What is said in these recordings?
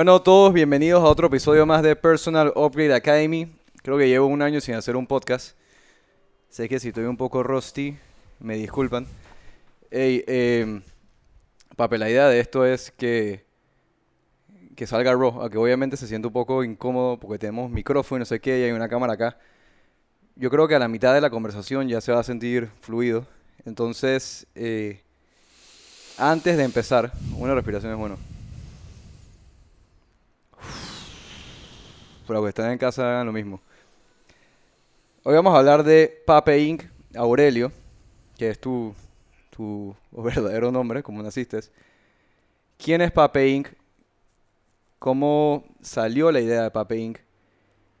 Bueno, todos bienvenidos a otro episodio más de Personal Upgrade Academy. Creo que llevo un año sin hacer un podcast. Sé que si estoy un poco rusty, me disculpan. Ey, eh, papi, la idea de esto es que, que salga raw, aunque obviamente se siente un poco incómodo porque tenemos micrófono y no sé qué, y hay una cámara acá. Yo creo que a la mitad de la conversación ya se va a sentir fluido. Entonces, eh, antes de empezar, una respiración es bueno. Para los que están en casa hagan lo mismo. Hoy vamos a hablar de Pape Inc. Aurelio, que es tu, tu verdadero nombre, como naciste. ¿Quién es Pape Inc? ¿Cómo salió la idea de Pape Inc?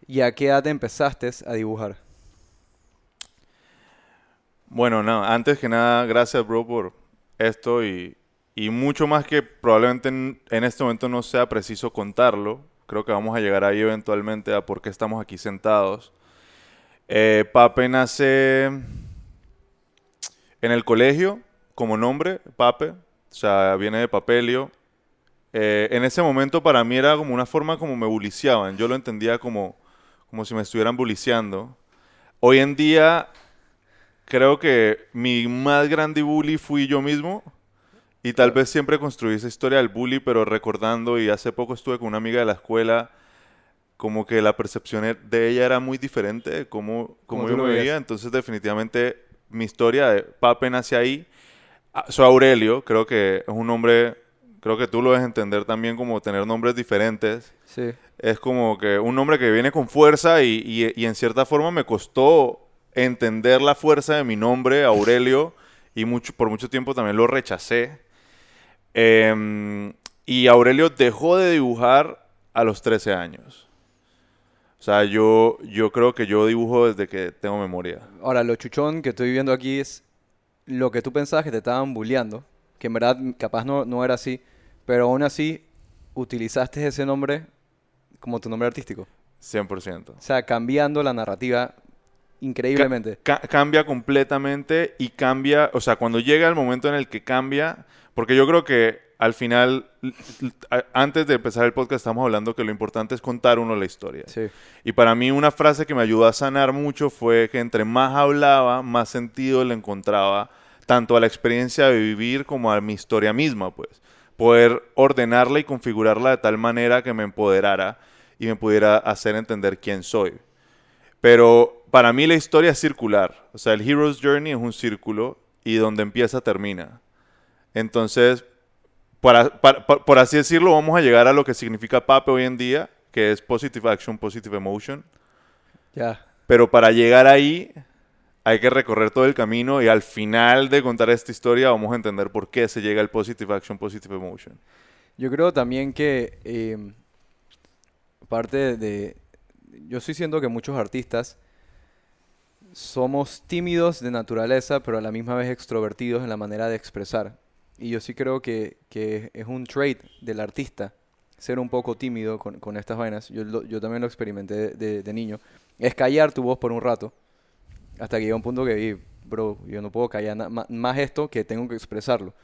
¿Y a qué edad empezaste a dibujar? Bueno, no, antes que nada, gracias, bro, por esto y, y mucho más que probablemente en, este momento no sea preciso contarlo. Creo que vamos a llegar ahí eventualmente a por qué estamos aquí sentados. Eh, Pape nace en el colegio como nombre, Pape, o sea, viene de Papelio. Eh, en ese momento para mí era como una forma como me buliciaban, yo lo entendía como, como si me estuvieran buliciando. Hoy en día creo que mi más grande bully fui yo mismo y tal vez siempre construí esa historia del bully, pero recordando y hace poco estuve con una amiga de la escuela como que la percepción de ella era muy diferente de cómo, cómo Como yo me veía. Entonces, definitivamente, mi historia de Pape nace ahí. Ah, Soy Aurelio, creo que es un nombre, creo que tú lo debes entender también como tener nombres diferentes. Sí. Es como que un nombre que viene con fuerza y, y- y en cierta forma me costó entender la fuerza de mi nombre, Aurelio, y mucho, por mucho tiempo también lo rechacé. Em, y Aurelio dejó de dibujar a los 13 años. O sea, yo, yo creo que yo dibujo desde que tengo memoria. Ahora, lo chuchón que estoy viendo aquí es lo que tú pensabas que te estaban bulleando, que en verdad capaz no, no era así, pero aún así utilizaste ese nombre como tu nombre artístico. 100%. O sea, cambiando la narrativa increíblemente. Ca- cambia completamente y cambia, o sea, cuando llega el momento en el que cambia, porque yo creo que al final, antes de empezar el podcast, estamos hablando que lo importante es contar uno la historia. Sí. Y para mí una frase que me ayudó a sanar mucho fue que entre más hablaba, más sentido le encontraba tanto a la experiencia de vivir como a mi historia misma, pues. Poder ordenarla y configurarla de tal manera que me empoderara y me pudiera hacer entender quién soy. Pero para mí la historia es circular. O sea, el Hero's Journey es un círculo y donde empieza termina. Entonces, para- para- pa- por así decirlo, vamos a llegar a lo que significa PAPE hoy en día, que es Positive Action, Positive Emotion. Ya. Pero para llegar ahí hay que recorrer todo el camino y al final de contar esta historia vamos a entender por qué se llega al Positive Action, Positive Emotion. Yo creo también que eh, parte de... Yo sí siento que muchos artistas somos tímidos de naturaleza, pero a la misma vez extrovertidos en la manera de expresar. Y yo sí creo que, que es un trait del artista ser un poco tímido con, con estas vainas. Yo, lo- yo también lo experimenté de, de- de niño. Es callar tu voz por un rato. Hasta que llega un punto que vi, bro, yo no puedo callar más esto que tengo que expresarlo.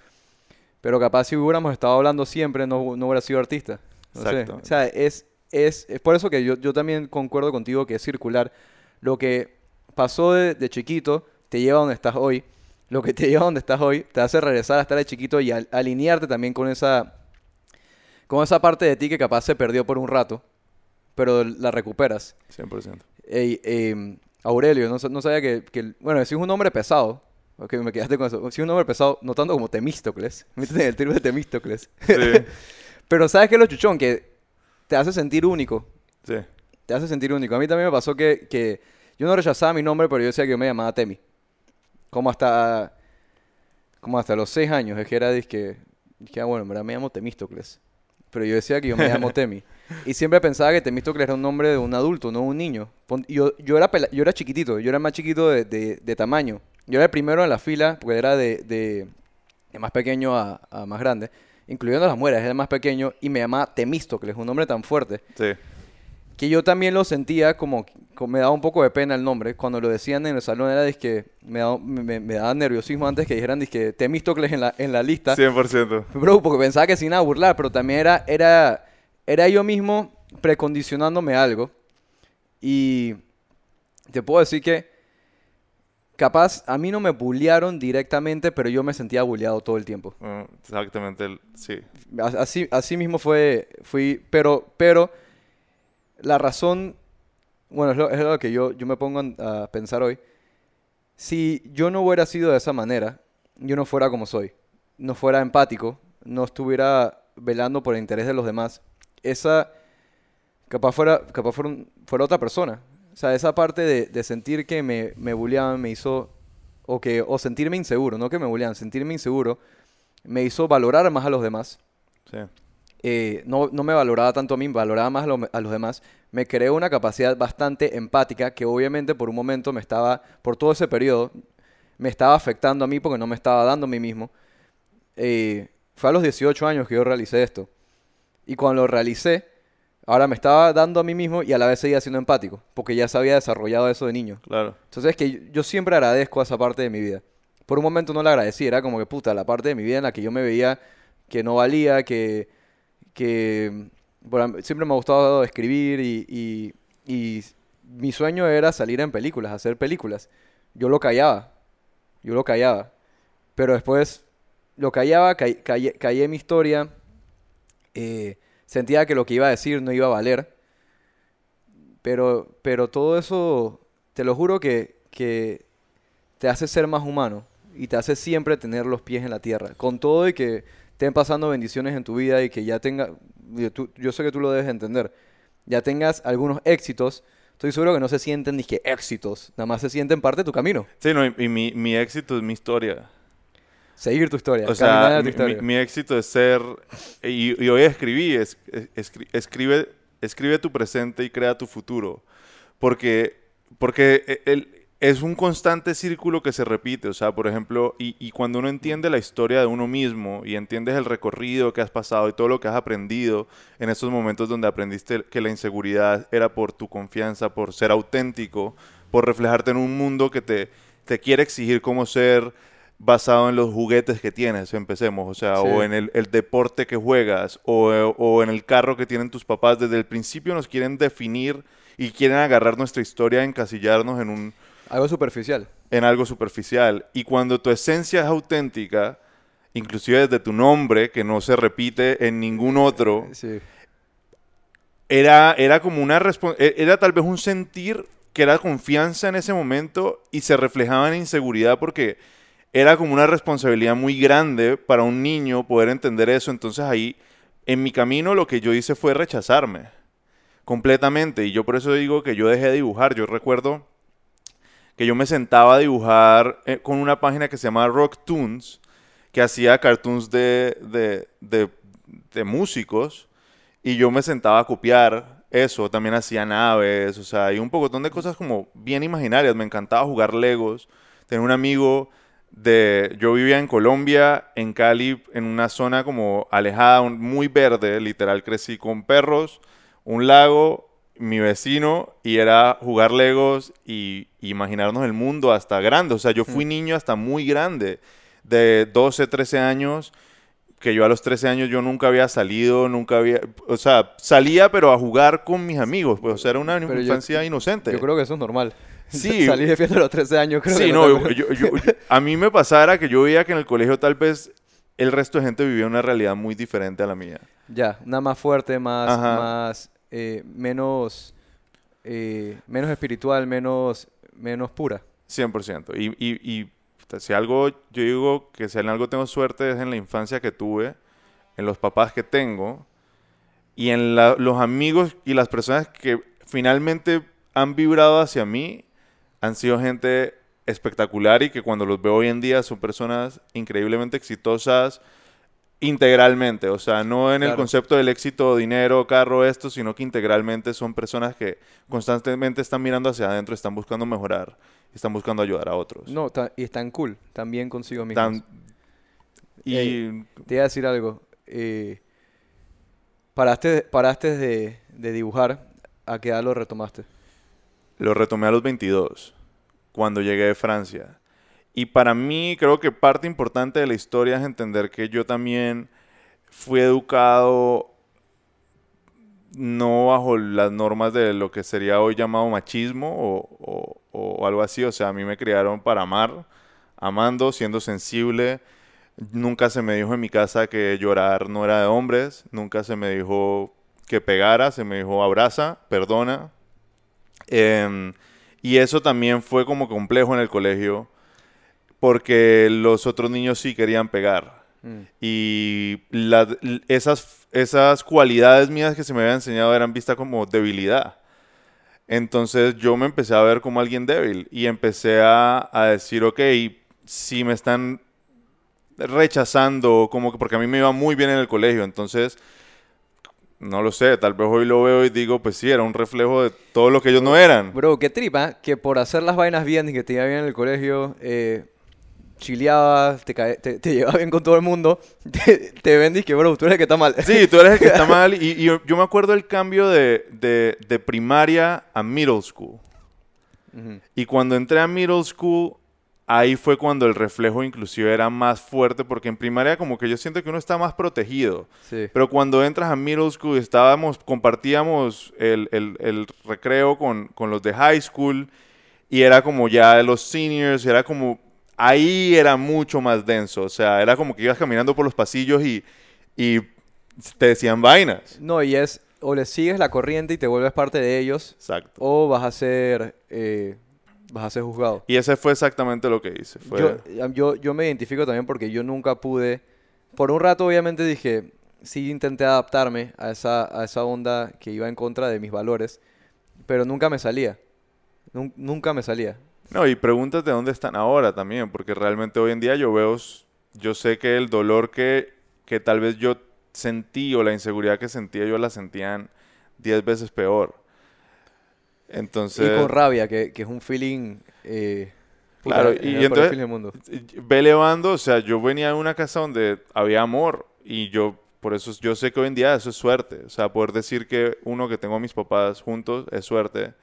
Pero capaz si hubiéramos estado hablando siempre, no, no hubiera sido artista. No sé. Exacto. O sea, es, es, es por eso que yo, yo también concuerdo contigo que es circular. Lo que pasó de, de chiquito te lleva a donde estás hoy. Lo que te lleva a donde estás hoy te hace regresar a estar de chiquito y al- alinearte también con esa, con esa parte de ti que capaz se perdió por un rato, pero la recuperas. 100%. Ey, em, Aurelio, no, no sabía que, Bueno, si es un nombre pesado. Ok, me quedaste con eso. Si es un nombre pesado, no tanto como Temístocles. Métete en el tiro de Temístocles. Sí, Pero ¿sabes qué es lo chuchón? Que te hace sentir único. sí. Te hace sentir único. A mí también me pasó que, que yo no rechazaba mi nombre, pero yo decía que yo me llamaba Temi. Como hasta... Como hasta los seis años. Es que era, que que, ah, bueno, en verdad me llamo Temístocles. Pero yo decía que yo me llamo Temi. Y siempre pensaba que Temístocles era un nombre de un adulto, no un niño. Yo, yo, era, yo era chiquitito, yo era más chiquito de, de- de tamaño. Yo era el primero en la fila, porque era de, de, de más pequeño a, a más grande, incluyendo las mujeres, era el más pequeño, y me llamaba Temístocles, un nombre tan fuerte, Sí. que yo también lo sentía como me daba un poco de pena el nombre. Cuando lo decían en el salón era que me daba, me, me daba nerviosismo antes que dijeran que Temístocles en la, en la lista. 100%. Bro, porque pensaba que sin nada burlar, pero también era, era, era yo mismo precondicionándome algo. Y te puedo decir que capaz a mí no me bullearon directamente, pero yo me sentía bulleado todo el tiempo. Mm, Exactamente, sí. A- Así, así mismo fue, fui, pero, pero la razón, bueno, es lo, que yo, yo me pongo a pensar hoy. Si yo no hubiera sido de esa manera, yo no fuera como soy, no fuera empático, no estuviera velando por el interés de los demás, esa capaz fuera, capaz fuera, fuera otra persona. O sea, esa parte de, de sentir que me, me bulleaban me hizo, o, que, o sentirme inseguro, no que me bulleaban, sentirme inseguro, me hizo valorar más a los demás Sí. Eh, no, no me valoraba tanto a mí, valoraba más a, lo- a los demás, me creó una capacidad bastante empática que obviamente por un momento me estaba, por todo ese periodo, me estaba afectando a mí porque no me estaba dando a mí mismo. Eh, fue a los 18 años que yo realicé esto. Y cuando lo realicé, ahora me estaba dando a mí mismo y a la vez seguía siendo empático, porque ya se había desarrollado eso de niño. Claro. Entonces es que yo- yo siempre agradezco a esa parte de mi vida. Por un momento no la agradecí, era como que puta, la parte de mi vida en la que yo me veía que no valía, que, que siempre me ha gustado escribir y, y- mi sueño era salir en películas, hacer películas. Yo lo callaba, yo lo callaba. Pero después lo callaba, ca- callé, callé mi historia, eh, sentía que lo que iba a decir no iba a valer. Pero, pero todo eso, te lo juro que, que te hace ser más humano y te hace siempre tener los pies en la tierra. Con todo y que estén pasando bendiciones en tu vida y que ya tenga, yo, tú- yo sé que tú lo debes entender, ya tengas algunos éxitos, estoy seguro que no se sienten ni que éxitos, nada más se sienten parte de tu camino, Sí, no, y, y mi, mi éxito es mi historia. seguir tu historia, O sea, tu mi, historia. mi- mi éxito es ser, y, y hoy escribí, es- es- escri- escribe, escribe tu presente y crea tu futuro. Porque, porque e- el- es un constante círculo que se repite. O sea, por ejemplo, y, y cuando uno entiende la historia de uno mismo y entiendes el recorrido que has pasado y todo lo que has aprendido en esos momentos donde aprendiste que la inseguridad era por tu confianza, por ser auténtico, por reflejarte en un mundo que te, te quiere exigir cómo ser basado en los juguetes que tienes, empecemos, o sea, Sí. o en el, el deporte que juegas, o, o en el carro que tienen tus papás, desde el principio nos quieren definir y quieren agarrar nuestra historia, encasillarnos en, un, Algo superficial. en algo superficial. Y cuando tu esencia es auténtica, inclusive desde tu nombre, que no se repite en ningún otro, Sí. era, era como una e- era tal vez un sentir que era confianza en ese momento y se reflejaba en inseguridad porque era como una responsabilidad muy grande para un niño poder entender eso. Entonces ahí, en mi camino, lo que yo hice fue rechazarme completamente. Y yo por eso digo que yo dejé de dibujar. Yo recuerdo que yo me sentaba a dibujar eh, con una página que se llamaba Rock Tunes, que hacía cartoons de, de, de- músicos, y yo me sentaba a copiar eso. También hacía naves, o sea, y un pocotón de cosas como bien imaginarias. Me encantaba jugar Legos. Tenía un amigo de... Yo vivía en Colombia, en Cali, en una zona como alejada, muy verde, literal. Crecí con perros, un lago, mi vecino, y era jugar Legos y y imaginarnos el mundo hasta grande. O sea, yo fui niño hasta muy grande, de 12, 13 años, que yo a los 13 años yo nunca había salido, nunca había... O sea, salía pero a jugar con mis amigos, pues, o sea, era una Pero yo- infancia inocente. Yo creo que eso es normal. Sí. Salí de fiesta a los 13 años, creo Sí, que no, yo- yo- yo- a mí me pasara que yo veía que en el colegio tal vez el resto de gente vivía una realidad muy diferente a la mía. Ya, una más fuerte, más, Ajá. más eh, menos, eh, menos espiritual, menos, menos pura. 100%. Y, y, si algo, yo digo que si en algo tengo suerte es en la infancia que tuve, en los papás que tengo y en los amigos y las personas que finalmente han vibrado hacia mí, han sido gente espectacular y que cuando los veo hoy en día son personas increíblemente exitosas integralmente, o sea, no en el concepto del éxito, dinero, carro, esto, sino que integralmente son personas que constantemente están mirando hacia adentro, están buscando mejorar, están buscando ayudar a otros. No, y están cool, también consigo mismos. Tan- y Ey. Te iba a decir algo. eh, paraste paraste de, de dibujar, ¿a qué edad lo retomaste? lo retomé a los 22, cuando llegué de Francia. Y para mí creo que parte importante de la historia es entender que yo también fui educado no bajo las normas de lo que sería hoy llamado machismo o, o- algo así. O sea, a mí me criaron para amar, amando, siendo sensible. Nunca se me dijo en mi casa que llorar no era de hombres. Nunca se me dijo que pegara. Se me dijo abraza, perdona. Em, y eso también fue como complejo en el colegio porque los otros niños sí querían pegar. Mm, Y la- esas, esas cualidades mías que se me habían enseñado eran vistas como debilidad. Entonces yo me empecé a ver como alguien débil y empecé a, a decir, ok, si me están rechazando, como que porque a mí me iba muy bien en el colegio, entonces, no lo sé, tal vez hoy lo veo y digo, pues sí, era un reflejo de todo lo que ellos no eran. Bro, qué tripa, que por hacer las vainas bien y que te iba bien en el colegio, eh, chileabas, te, te, te llevabas bien con todo el mundo, te, te ven y que, bro, tú eres el que está mal. Sí, tú eres el que está mal. Y, y yo, yo me acuerdo el cambio de, de- de primaria a middle school. Y cuando entré a middle school, ahí fue cuando el reflejo inclusive era más fuerte, porque en primaria como que yo siento que uno está más protegido. Sí. Pero cuando entras a middle school, estábamos, compartíamos el, el- el recreo con, con los de high school y era como ya los seniors, era como, ahí era mucho más denso, o sea, era como que ibas caminando por los pasillos y, y te decían vainas. No, y es, o le sigues la corriente y te vuelves parte de ellos, Exacto. o vas a ser, eh, vas a ser juzgado. Y ese fue exactamente lo que hice. Fue, Yo, yo, yo me identifico también porque yo nunca pude. Por un rato, obviamente, dije. Sí, intenté adaptarme a esa, a esa onda que iba en contra de mis valores. Pero nunca me salía. Nun- nunca me salía. No, y pregúntate dónde están ahora también, porque realmente hoy en día yo veo, yo sé que el dolor que, que tal vez yo sentí o la inseguridad que sentía, yo la sentían 10 veces peor. Entonces, y con rabia, que, que es un feeling. eh, puta, Claro, y mejor entonces- feeling del mundo. ve elevando, o sea, yo venía de una casa donde había amor y yo, por eso yo sé que hoy en día eso es suerte. O sea, poder decir que uno, que tengo a mis papás juntos, es suerte.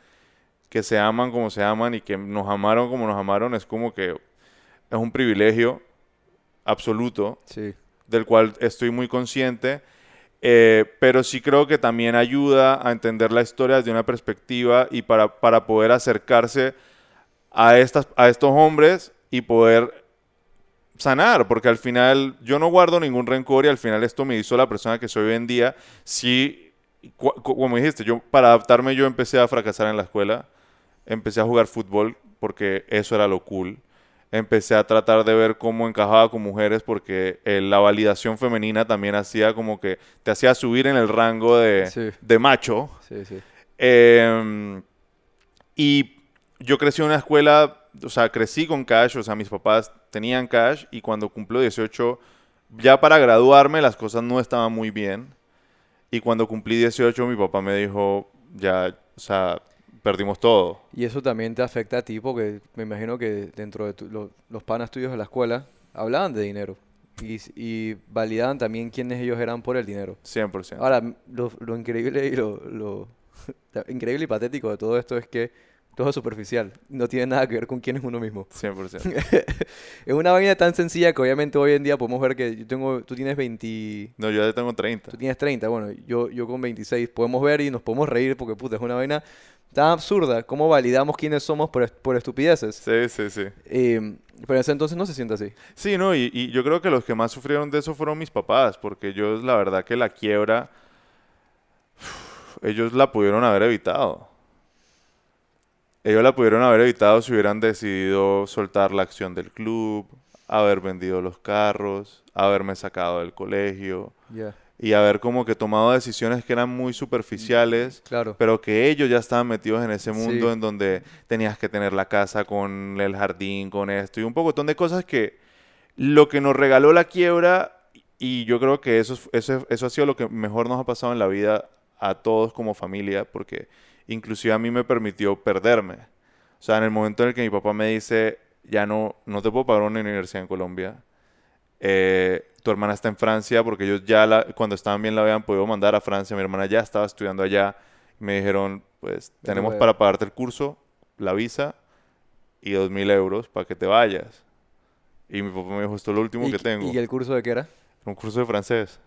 Que se aman como se aman y que nos amaron como nos amaron, es como que es un privilegio absoluto Sí. del cual estoy muy consciente, eh, pero sí creo que también ayuda a entender la historia desde una perspectiva y para, para poder acercarse a, estas, a estos hombres y poder sanar, porque al final yo no guardo ningún rencor y al final esto me hizo la persona que soy hoy en día. Sí, como dijiste, yo para adaptarme yo empecé a fracasar en la escuela, empecé a jugar fútbol porque eso era lo cool. Empecé a tratar de ver cómo encajaba con mujeres porque eh, la validación femenina también hacía como que te hacía subir en el rango de, Sí. de macho. Sí, sí. Eh, y yo crecí en una escuela, o sea, crecí con cash, o sea, mis papás tenían cash y cuando cumplo 18, ya para graduarme las cosas no estaban muy bien. Y cuando cumplí 18, mi papá me dijo, ya, o sea, perdimos todo. Y eso también te afecta a ti porque me imagino que dentro de tu- lo- los panas tuyos de la escuela hablaban de dinero y, y validaban también quiénes ellos eran por el dinero. 100%. Ahora, lo, lo increíble y lo, lo increíble y patético de todo esto es que todo es superficial, no tiene nada que ver con quién es uno mismo. 100%. Es una vaina tan sencilla que obviamente hoy en día podemos ver que yo tengo, tú tienes 20, No, yo ya tengo 30. Tú tienes 30, bueno, yo, yo con 26. Podemos ver y nos podemos reír porque, puta, es una vaina tan absurda. ¿Cómo validamos quiénes somos por, est- por estupideces? Sí, sí, sí. Eh, pero en ese entonces no se siente así. Sí, no, y, y yo creo que los que más sufrieron de eso fueron mis papás, porque ellos, la verdad que la quiebra, ellos la pudieron haber evitado. Ellos la pudieron haber evitado si hubieran decidido soltar la acción del club, haber vendido los carros, haberme sacado del colegio Ya, y haber como que tomado decisiones que eran muy superficiales claro. pero que ellos ya estaban metidos en ese mundo Sí. en donde tenías que tener la casa con el jardín, con esto y un pocotón de cosas que lo que nos regaló la quiebra y yo creo que eso, es- eso, eso ha sido lo que mejor nos ha pasado en la vida a todos como familia, porque inclusive a mí me permitió perderme. O sea, en el momento en el que mi papá me dice, ya no, no te puedo pagar una universidad en Colombia, eh, tu hermana está en Francia, porque ellos ya la- cuando estaban bien la habían podido mandar a Francia, mi hermana ya estaba estudiando allá, me dijeron, pues te tenemos para pagarte el curso, la visa y dos mil euros para que te vayas. Y mi papá me dijo, esto es lo último ¿Y, que tengo. ¿Y el curso de qué era? Era un curso de francés.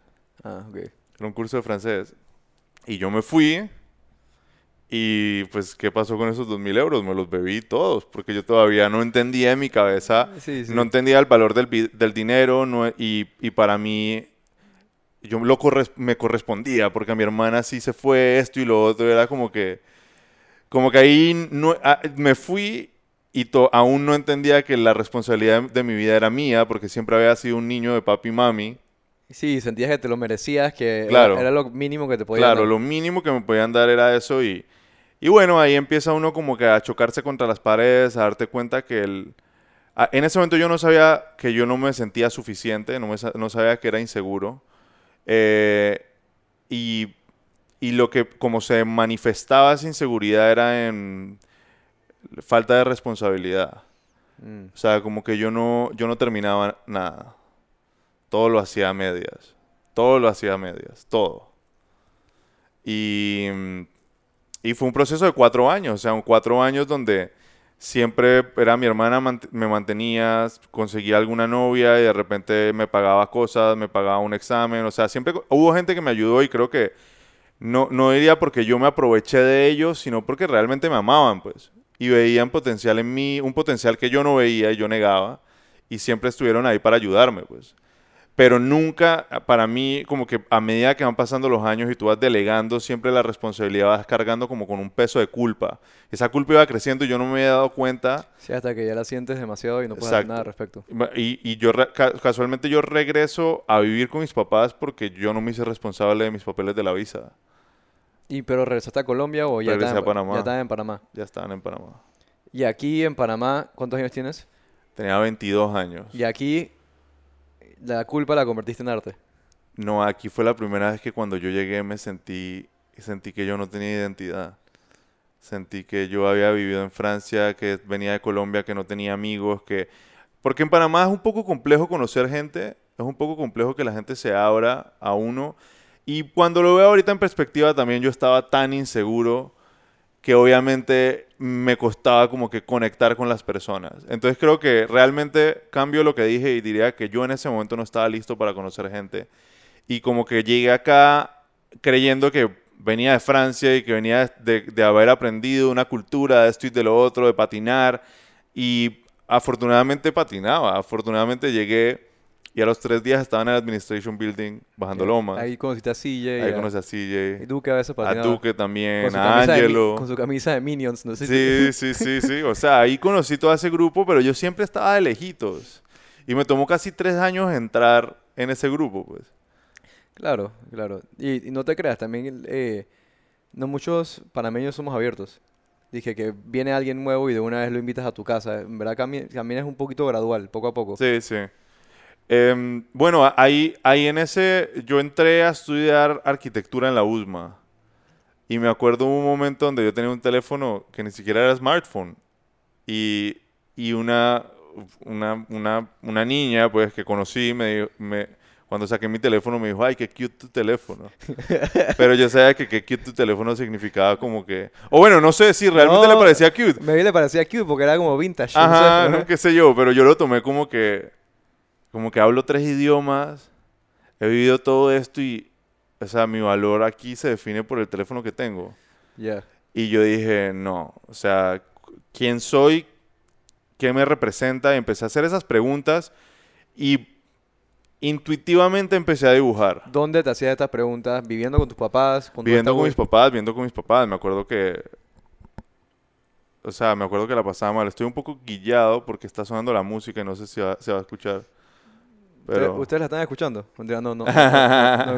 Ah, ok. Era un curso de francés. Y yo me fui. Y pues, ¿qué pasó con esos dos mil euros? Me los bebí todos. Porque yo todavía no entendía en mi cabeza. Sí, sí. No entendía el valor del, del dinero. no- y, y para mí, yo lo corres- me correspondía. Porque a mi hermana sí se fue esto y lo otro. Era como que. Como que ahí no, ah, me fui y aún no entendía que la responsabilidad de mi vida era mía. Porque siempre había sido un niño de papi y mami. Sí, sentías que te lo merecías, que era- Claro. era, lo mínimo que te podían Claro, dar. lo mínimo que me podían dar era eso y, y bueno, ahí empieza uno como que a chocarse contra las paredes, a darte cuenta que el... a- en ese momento yo no sabía que yo no me sentía suficiente, no, me no sabía que era inseguro. Eh, y, y lo que como se manifestaba esa inseguridad era en falta de responsabilidad. Mm. O sea, como que yo no, yo no terminaba nada. Todo lo hacía a medias. Todo lo hacía a medias. Todo. Y, mm, y fue un proceso de cuatro años. O sea, cuatro años donde siempre era mi hermana, me mantenía, conseguía alguna novia y de repente me pagaba cosas, me pagaba un examen. O sea, siempre hubo gente que me ayudó y creo que no, no diría porque yo me aproveché de ellos, sino porque realmente me amaban, pues. Y veían potencial en mí, un potencial que yo no veía y yo negaba. Y siempre estuvieron ahí para ayudarme, pues. Pero nunca, para mí, como que a medida que van pasando los años y tú vas delegando, siempre la responsabilidad vas cargando como con un peso de culpa. Esa culpa iba creciendo y yo no me había dado cuenta. Sí, hasta que ya la sientes demasiado y no puedes hacer nada al respecto. Y, y yo casualmente yo regreso a vivir con mis papás porque yo no me hice responsable de mis papeles de la visa. ¿Y pero regresaste a Colombia o ya Regresé estás a Panamá. ya estás en Panamá? Ya estaban en Panamá. Y aquí en Panamá, ¿cuántos años tienes? Tenía 22 años. Y aquí la culpa la convertiste en arte. No, aquí fue la primera vez que cuando yo llegué me sentí, sentí que yo no tenía identidad. Sentí que yo había vivido en Francia, que venía de Colombia, que no tenía amigos, que... Porque en Panamá es un poco complejo conocer gente, es un poco complejo que la gente se abra a uno. Y cuando lo veo ahorita en perspectiva también yo estaba tan inseguro que obviamente me costaba como que conectar con las personas. Entonces creo que realmente cambio lo que dije y diría que yo en ese momento no estaba listo para conocer gente. Y como que llegué acá creyendo que venía de Francia y que venía de, haber aprendido una cultura de esto y de lo otro, de patinar. Y afortunadamente patinaba. Afortunadamente llegué y a los tres días estaba en el Administration Building bajando lomas. Ahí, Ahí conociste a CJ. a- conocí a Y CJ, Duque a veces a. Duque también, a de, Angelo. con su camisa de Minions. No sé si- Sí, sí, sí, sí. O sea, ahí conocí todo ese grupo, pero yo siempre estaba de lejitos. Y me tomó casi tres años entrar en ese grupo, pues. Claro, claro. Y, y no te creas, también eh, no muchos panameños somos abiertos. Dije que viene alguien nuevo y de una vez lo invitas a tu casa. En verdad cami- también es un poquito gradual, poco a poco. Sí, sí. Em, bueno, ahí, ahí en ese, yo entré a estudiar arquitectura en la USMA. Y me acuerdo un momento donde yo tenía un teléfono que ni siquiera era smartphone. Y, y una, una, una, una niña, pues, que conocí, me, cuando saqué mi teléfono me dijo, ay, qué cute tu teléfono. Pero yo sabía que qué cute tu teléfono significaba como que... O bueno, no sé si realmente No, le parecía cute. Me le parecía cute porque era como vintage. no sé, Ajá, pero- no, qué sé yo, pero yo lo tomé como que, como que hablo tres idiomas, he vivido todo esto y, o sea, mi valor aquí se define por el teléfono que tengo. Ya. Y yo dije, no, o sea, ¿quién soy? ¿Qué me representa? Y empecé a hacer esas preguntas y intuitivamente empecé a dibujar. ¿Dónde te hacías estas preguntas? ¿Viviendo con tus papás? Con Viviendo con mis papás, viviendo con mis papás, me acuerdo que... O sea, me acuerdo que la pasaba mal. Estoy un poco guillado porque está sonando la música y no sé si va- se va a escuchar. Pero... ¿Ustedes la están escuchando? No, no, no,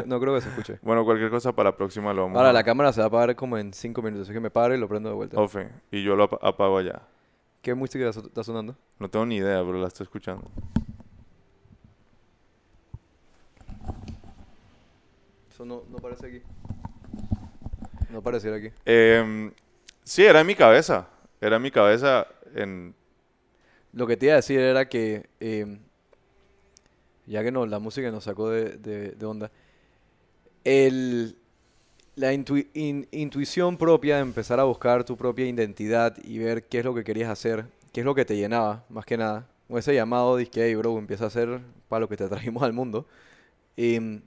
no, creo que se escuche. Bueno, cualquier cosa para la próxima lo vamos Ahora, a... la cámara se va a apagar como en 5 minutos, así que me paro y lo prendo de vuelta. Ofe, y yo lo ap- apago allá. ¿Qué música está- sonando? No tengo ni idea, pero la estoy escuchando. Eso no, no aparece aquí. No apareciera aquí. Em, sí, era en mi cabeza. Era en mi cabeza en... Lo que te iba a decir era que, eh, ya que no, la música nos sacó de, de- de onda, la intui- in- intuición propia de empezar a buscar tu propia identidad y ver qué es lo que querías hacer, qué es lo que te llenaba, más que nada. Con ese llamado, dije, hey, bro, empieza a hacer para lo que te trajimos al mundo. Em,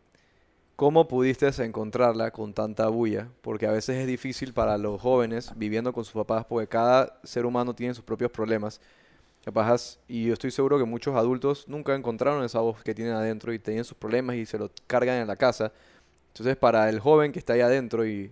¿Cómo pudiste encontrarla con tanta bulla? Porque a veces es difícil para los jóvenes viviendo con sus papás, porque cada ser humano tiene sus propios problemas. Y yo estoy seguro que muchos adultos nunca encontraron esa voz que tienen adentro y tenían sus problemas y se lo cargan en la casa. Entonces, para el joven que está ahí adentro y,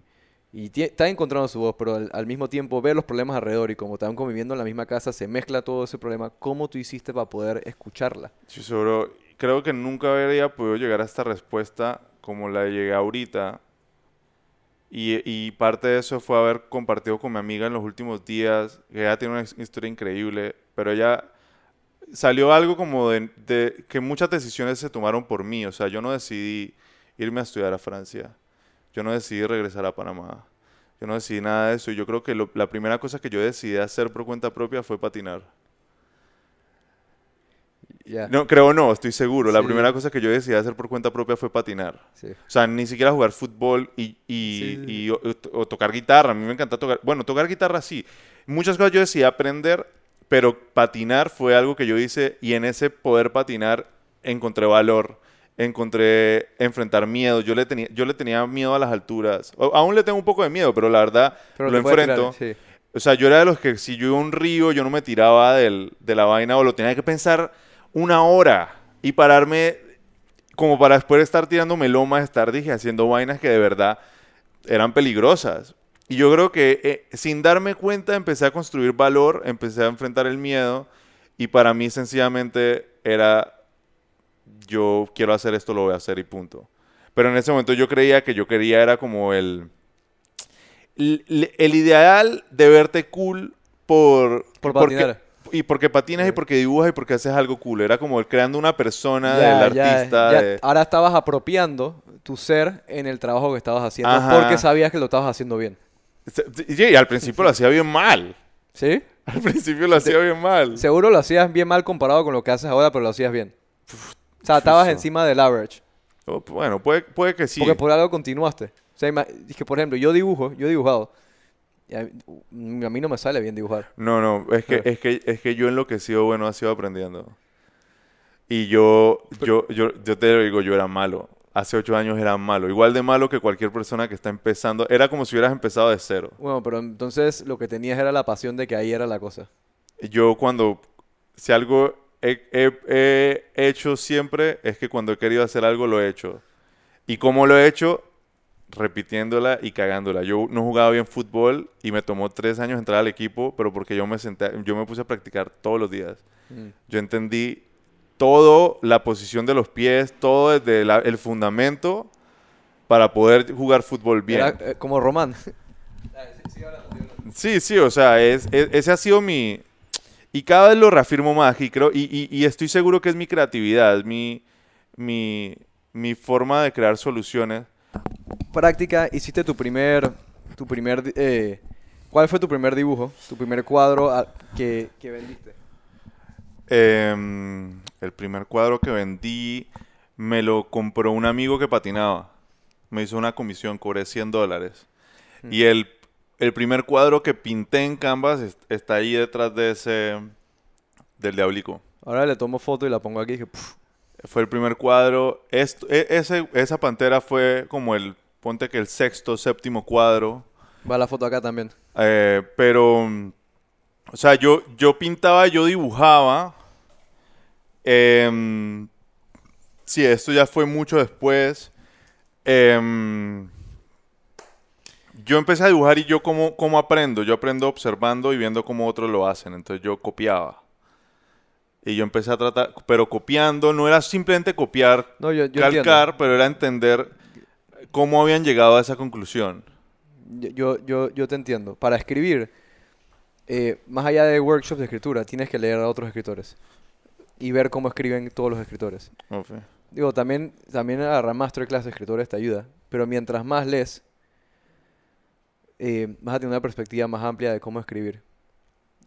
y está encontrando su voz, pero al, mismo tiempo ver los problemas alrededor y como están conviviendo en la misma casa, se mezcla todo ese problema. ¿Cómo tú hiciste para poder escucharla? Sí, seguro. Creo que nunca habría podido llegar a esta respuesta como la llegué ahorita. Y, parte de eso fue haber compartido con mi amiga en los últimos días, que ella tiene una his- historia increíble, pero ella salió algo como de, de que muchas decisiones se tomaron por mí. O sea, yo no decidí irme a estudiar a Francia. Yo no decidí regresar a Panamá. Yo no decidí nada de eso. Y yo creo que lo- la primera cosa que yo decidí hacer por cuenta propia fue patinar. No, creo no, estoy seguro. La Sí. primera cosa que yo decidí hacer por cuenta propia fue patinar. Sí. O sea, ni siquiera jugar fútbol y, y- Sí, sí, y- o, o tocar guitarra. A mí me encanta tocar. Bueno, tocar guitarra sí. Muchas cosas yo decidí aprender, pero patinar fue algo que yo hice y en ese poder patinar encontré valor. Encontré enfrentar miedo. Yo le tenía, yo le tenía miedo a las alturas. O- aún le tengo un poco de miedo, pero la verdad Pero lo tirar, enfrento. O sea, yo era de los que si yo iba a un río, yo no me tiraba del- de la vaina o lo tenía que pensar una hora y pararme como para después estar tirándome lomas, estar dije, haciendo vainas que de verdad eran peligrosas. Y yo creo que eh, sin darme cuenta empecé a construir valor, empecé a enfrentar el miedo y para mí sencillamente era yo quiero hacer esto, lo voy a hacer y punto. Pero en ese momento yo creía que yo quería era como el el, el ideal de verte cool por Por porque-. Y porque patinas y porque dibujas y porque haces algo cool. Era como creando una persona Ya, del ya, artista. ya. de- Ahora estabas apropiando tu ser en el trabajo que estabas haciendo Ajá. porque sabías que lo estabas haciendo bien. Y al principio lo hacía bien mal. ¿Sí? Al principio lo hacía bien mal. Seguro lo hacías bien mal comparado con lo que haces ahora, pero lo hacías bien. O sea, estabas encima del average. Oh, Bueno, puede, puede que sí. Porque por algo continuaste. O sea, ima- dije, por ejemplo, yo dibujo, yo he dibujado. A, mí- a mí no me sale bien dibujar. No, no, es que, es que, es que yo en lo que he sido bueno ha sido aprendiendo. Y yo, yo, yo, yo te lo digo, yo era malo. Hace ocho años era malo. Igual de malo que cualquier persona que está empezando. Era como si hubieras empezado de cero. Bueno, pero entonces lo que tenías era la pasión de que ahí era la cosa. Yo cuando, si algo he, he- he hecho siempre, es que cuando he querido hacer algo lo he hecho. ¿Y cómo lo he hecho? Repitiéndola y cagándola. Yo no jugaba bien fútbol y me tomó tres años entrar al equipo, pero porque yo me senté, yo me puse a practicar todos los días. Mm. Yo entendí todo, la posición de los pies, todo desde la- el fundamento para poder jugar fútbol bien. Era eh, como Román. Sí, sí, o sea, es, es- ese ha sido mi... Y cada vez lo reafirmo más y creo, y, y- y estoy seguro que es mi creatividad, mi, mi, mi forma de crear soluciones. Práctica, hiciste tu primer, tu primer, eh, ¿cuál fue tu primer dibujo? Tu primer cuadro ah, que, que vendiste. Em, el primer cuadro que vendí me lo compró un amigo que patinaba. Me hizo una comisión, cobré 100 dólares. Y el, el primer cuadro que pinté en Canvas es- está ahí detrás de ese, del diablico. Ahora le tomo foto y la pongo aquí y dije, "Puf". Fue el primer cuadro. Esto- e- ese, esa pantera fue como el, ponte que el sexto, séptimo cuadro. va la foto acá también. Eh, pero, o sea, yo, yo pintaba, yo dibujaba. Em, sí, esto ya fue mucho después. Em, yo empecé a dibujar y yo cómo, cómo aprendo. Yo aprendo observando y viendo cómo otros lo hacen. Entonces yo copiaba. Y yo empecé a tratar, pero copiando no era simplemente copiar, No, yo, yo calcar, entiendo. pero era entender cómo habían llegado a esa conclusión. Yo, yo, yo, te entiendo. Para escribir, eh, más allá de workshops de escritura, tienes que leer a otros escritores y ver cómo escriben todos los escritores. Digo, también, también agarrar masterclass de escritores te ayuda, pero mientras más lees, eh, vas a tener una perspectiva más amplia de cómo escribir.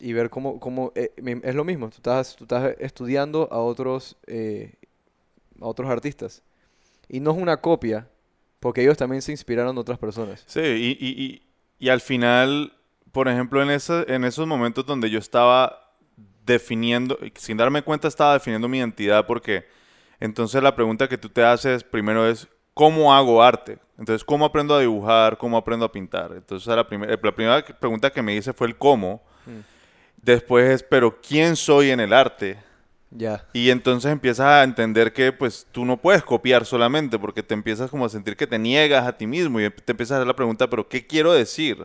Y ver cómo, cómo eh, es lo mismo, tú estás, tú estás estudiando a otros, eh, a otros artistas. Y no es una copia, porque ellos también se inspiraron de otras personas. Sí, y, y- y- y al final, por ejemplo, en, esa- en esos momentos donde yo estaba definiendo, sin darme cuenta estaba definiendo mi identidad porque entonces la pregunta que tú te haces primero es, ¿cómo hago arte? Entonces, ¿cómo aprendo a dibujar? ¿Cómo aprendo a pintar? Entonces, la, la primera pregunta que me hice fue el cómo. Después es, ¿pero quién soy en el arte? Ya. Y entonces empiezas a entender que pues tú no puedes copiar solamente porque te empiezas como a sentir que te niegas a ti mismo y te empiezas a hacer la pregunta, pero ¿qué quiero decir?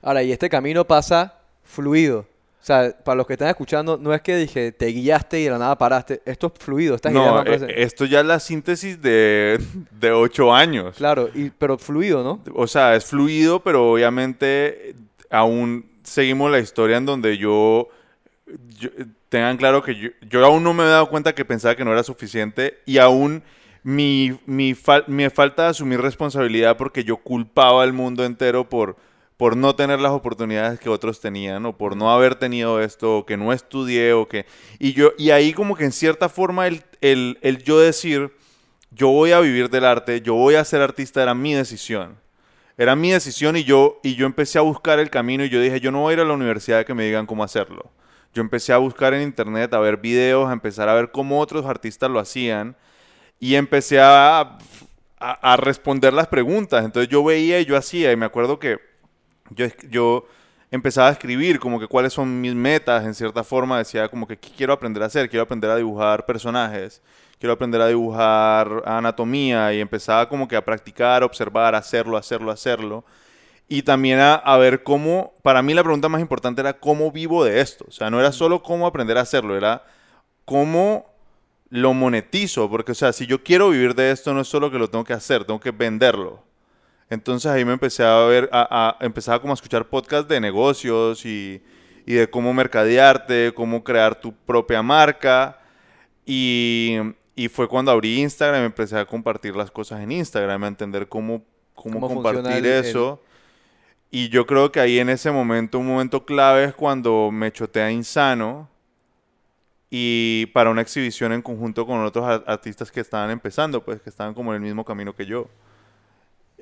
Ahora, y este camino pasa fluido. O sea, para los que están escuchando, no es que dije, te guiaste y de la nada paraste. Esto es fluido, estas ideas No, van eh, esto ya es la síntesis de, de ocho años. Claro, y, pero fluido, ¿no? O sea, es fluido, pero obviamente aún seguimos la historia en donde yo, yo- tengan claro que yo, yo aún no me he dado cuenta que pensaba que no era suficiente y aún mi, mi, fal- mi falta asumir responsabilidad porque yo culpaba al mundo entero por, por no tener las oportunidades que otros tenían o por no haber tenido esto o que no estudié o que... Y, yo, y ahí como que en cierta forma el, el, el yo decir, yo voy a vivir del arte, yo voy a ser artista, era mi decisión. Era mi decisión y yo, y yo empecé a buscar el camino y yo dije, yo no voy a ir a la universidad que me digan cómo hacerlo. Yo empecé a buscar en internet, a ver videos, a empezar a ver cómo otros artistas lo hacían y empecé a, a, a responder las preguntas. Entonces yo veía y yo hacía y me acuerdo que yo, yo empezaba a escribir como que cuáles son mis metas, en cierta forma decía como que qué quiero aprender a hacer, quiero aprender a dibujar personajes, quiero aprender a dibujar anatomía y empezaba como que a practicar, observar, hacerlo, hacerlo, hacerlo. Y también a, a ver cómo, para mí la pregunta más importante era cómo vivo de esto. O sea, no era solo cómo aprender a hacerlo, era cómo lo monetizo. Porque, o sea, si yo quiero vivir de esto, no es solo que lo tengo que hacer, tengo que venderlo. Entonces ahí me empecé a ver, a, a- empezaba como a escuchar podcasts de negocios y, y de cómo mercadearte, cómo crear tu propia marca. Y, y fue cuando abrí Instagram y empecé a compartir las cosas en Instagram, a entender cómo, cómo, compartir el- el- eso. Y yo creo que ahí en ese momento, un momento clave es cuando me chotea Insano y para una exhibición en conjunto con otros ar- artistas que estaban empezando, pues que estaban como en el mismo camino que yo.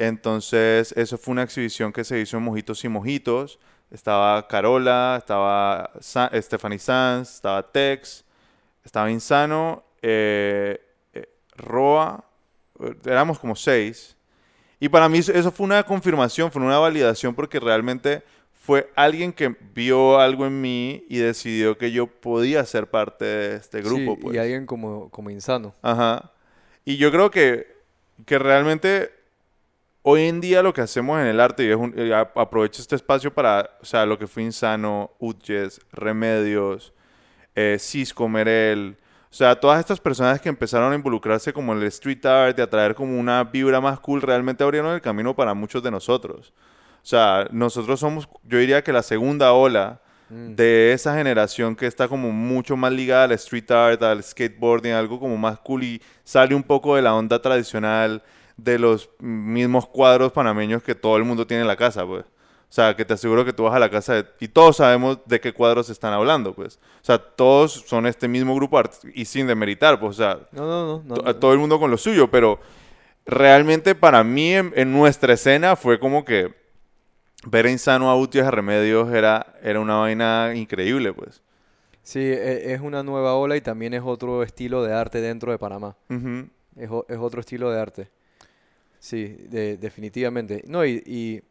Entonces, eso fue una exhibición que se hizo en Mojitos y Mojitos. Estaba Carola, estaba Sa- Stephanie Sanz, estaba Tex, estaba Insano, eh, eh, Roa, eh, éramos como seis. Y para mí eso- eso fue una confirmación, fue una validación porque realmente fue alguien que vio algo en mí y decidió que yo podía ser parte de este grupo. Sí, pues. Y alguien como, como insano. Ajá. Y yo creo que, que realmente hoy en día lo que hacemos en el arte, y es un- eh, aprovecho este espacio para, o sea, lo que fue Insano, Utjes, Remedios, eh, Cisco, Merel, o sea, todas estas personas que empezaron a involucrarse como en el street art y a traer como una vibra más cool, realmente abrieron el camino para muchos de nosotros. O sea, nosotros somos, yo diría que la segunda ola Mm. de esa generación que está como mucho más ligada al street art, al skateboarding, algo como más cool y sale un poco de la onda tradicional de los mismos cuadros panameños que todo el mundo tiene en la casa, pues. O sea, que te aseguro que tú vas a la casa de- y todos sabemos de qué cuadros están hablando, pues. O sea, todos son este mismo grupo y sin demeritar, pues, o sea, No, no, no. no, to- no. todo el mundo con lo suyo, pero realmente para mí en, en nuestra escena fue como que ver a Insano a Utios a Remedios era, era una vaina increíble, pues. Sí, e- es una nueva ola y también es otro estilo de arte dentro de Panamá. Es otro estilo de arte. Sí, de- definitivamente. No, y, y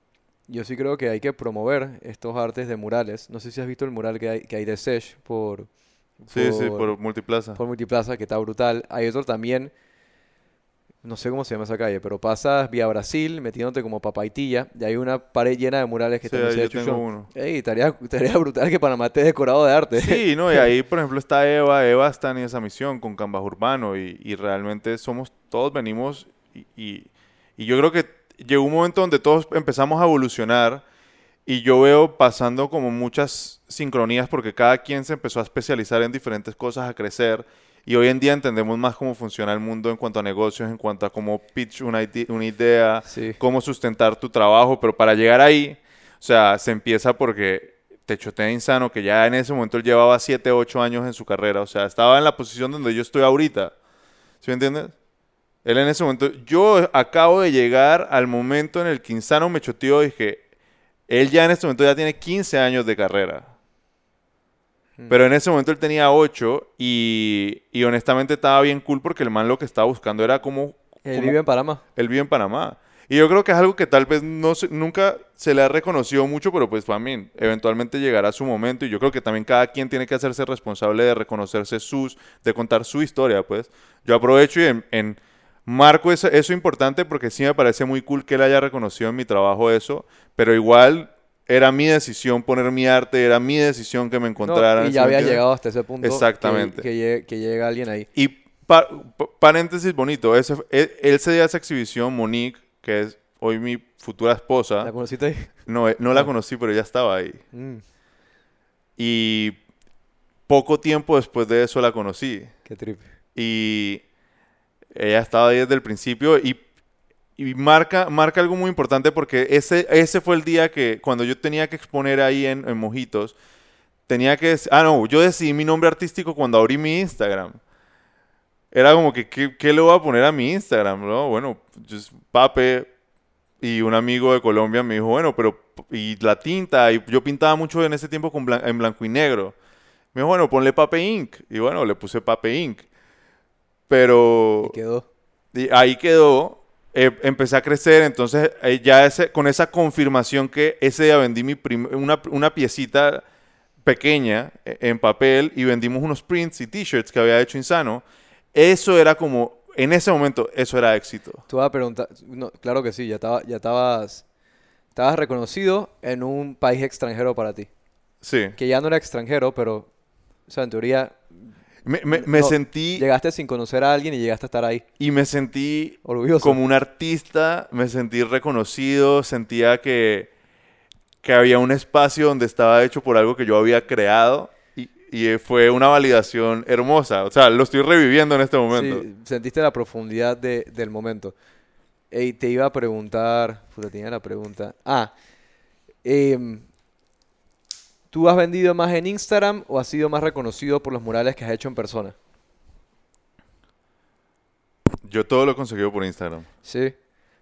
yo sí creo que hay que promover estos artes de murales. No sé si has visto el mural que hay, que hay de Sesh por, Sí, sí, por Multiplaza. por Multiplaza, que está brutal. Hay otro también, no sé cómo se llama esa calle, pero pasas vía Brasil metiéndote como papaitilla y hay una pared llena de murales que Sí, también se yo tengo uno. Ey, estaría, estaría brutal que Panamá esté decorado de arte. Sí, no, y ahí, por ejemplo, está Eva. Eva está en esa misión con Canvas Urbano y, y realmente somos, todos venimos y, y, y yo creo que llegó un momento donde todos empezamos a evolucionar y yo veo pasando como muchas sincronías porque cada quien se empezó a especializar en diferentes cosas, a crecer Y hoy en día entendemos más cómo funciona el mundo en cuanto a negocios, en cuanto a cómo pitch una, ide- una idea, Sí. cómo sustentar tu trabajo, pero para llegar ahí, o sea, se empieza porque te chotea insano, que ya en ese momento él llevaba 7, 8 años en su carrera, o sea, estaba en la posición donde yo estoy ahorita, ¿sí me entiendes? Él en ese momento, yo acabo de llegar al momento en el que Insano me choteó y dije, él ya en este momento ya tiene 15 años de carrera. Pero en ese momento él tenía 8 y, y honestamente estaba bien cool porque el man lo que estaba buscando era como... Él como- vive en Panamá. él vive en Panamá. Y yo creo que es algo que tal vez no se- nunca se le ha reconocido mucho, pero pues también eventualmente llegará su momento. Y yo creo que también cada quien tiene que hacerse responsable de reconocerse sus, de contar su historia, pues. Yo aprovecho y en, en marco eso, eso importante porque sí me parece muy cool que él haya reconocido en mi trabajo eso, pero igual era mi decisión poner mi arte, era mi decisión que me No, encontraran. y ¿sí ya había llegado hasta ese punto. Exactamente. Que, llegue alguien ahí. Y pa- pa- paréntesis bonito, ese, él, él se dio a esa exhibición, Monique, que es hoy mi futura esposa. ¿La conociste ahí? No, eh, no la conocí, pero ella estaba ahí. Mm, Y poco tiempo después de eso la conocí. qué trip. Y ella estaba ahí desde el principio y, y marca, marca algo muy importante porque ese, ese fue el día que cuando yo tenía que exponer ahí en, en Mojitos, tenía que... Ah, no, yo decidí mi nombre artístico cuando abrí mi Instagram. Era como que, ¿qué, qué le voy a poner a mi Instagram? No, bueno, just Pape y un amigo de Colombia me dijo, bueno, pero... Y la tinta, y yo pintaba mucho en ese tiempo con blan- en blanco y negro. Me dijo, bueno, ponle Pape Inc. Y bueno, le puse Pape Inc. Pero... Y quedó. Y ahí quedó. eh, empecé a crecer, entonces eh, ya ese, con esa confirmación que ese día vendí mi una, una piecita pequeña eh, en papel y vendimos unos prints y t-shirts que había hecho Insano, eso era como, en ese momento, eso era éxito. Tú vas a preguntar. No, claro que sí, ya, estaba, ya estabas. Estabas reconocido en un país extranjero para ti. Sí. Que ya no era extranjero, pero. O sea, en teoría. Me, me- me no, sentí, Llegaste sin conocer a alguien y llegaste a estar ahí. y me sentí Orgulloso. como un artista, me sentí reconocido, sentía que, que había un espacio donde estaba hecho por algo que yo había creado y, y fue una validación hermosa. O sea, lo estoy reviviendo en este momento. Sí, sentiste la profundidad de- del momento. Ey, te iba a preguntar, puta, tenía la pregunta. Ah, em, ¿tú has vendido más en Instagram o has sido más reconocido por los murales que has hecho en persona? Yo todo lo he conseguido por Instagram. Sí,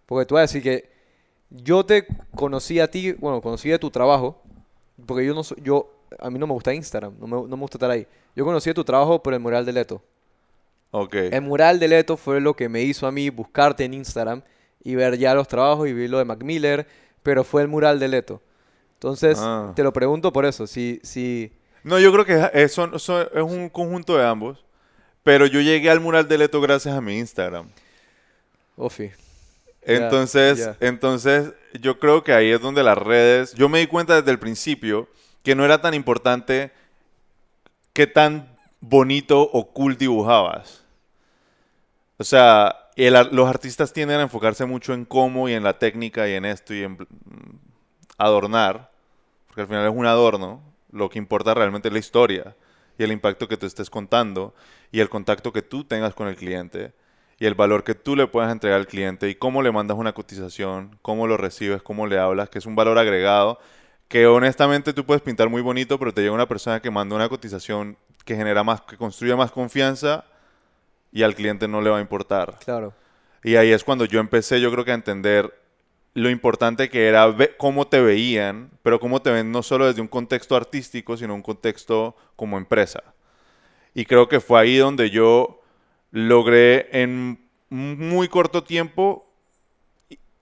porque tú vas a decir que yo te conocí a ti, bueno, conocí de tu trabajo, porque yo no soy, yo, a mí no me gusta Instagram, no me, no me gusta estar ahí. Yo conocí de tu trabajo por el mural de Leto. Ok. El mural de Leto fue lo que me hizo a mí buscarte en Instagram y ver ya los trabajos y vi lo de Mac Miller, pero fue el mural de Leto. Entonces, Ah. te lo pregunto por eso, si, si, No, yo creo que es un conjunto de ambos. Pero yo llegué al mural de Leto gracias a mi Instagram. Ofi, Entonces, entonces yo creo que ahí es donde las redes, yo me di cuenta desde el principio que no era tan importante qué tan bonito o cool dibujabas. O sea, el los artistas tienden a enfocarse mucho en cómo y en la técnica y en esto y en adornar, porque al final es un adorno. Lo que importa realmente es la historia y el impacto que tú estés contando y el contacto que tú tengas con el cliente y el valor que tú le puedas entregar al cliente y cómo le mandas una cotización, cómo lo recibes, cómo le hablas, que es un valor agregado que honestamente tú puedes pintar muy bonito, pero te llega una persona que manda una cotización que genera más, que construye más confianza y al cliente no le va a importar. claro. Y ahí es cuando yo empecé, yo creo que a entender lo importante que era cómo te veían, pero cómo te ven no solo desde un contexto artístico, sino un contexto como empresa. Y creo que fue ahí donde yo logré en muy corto tiempo,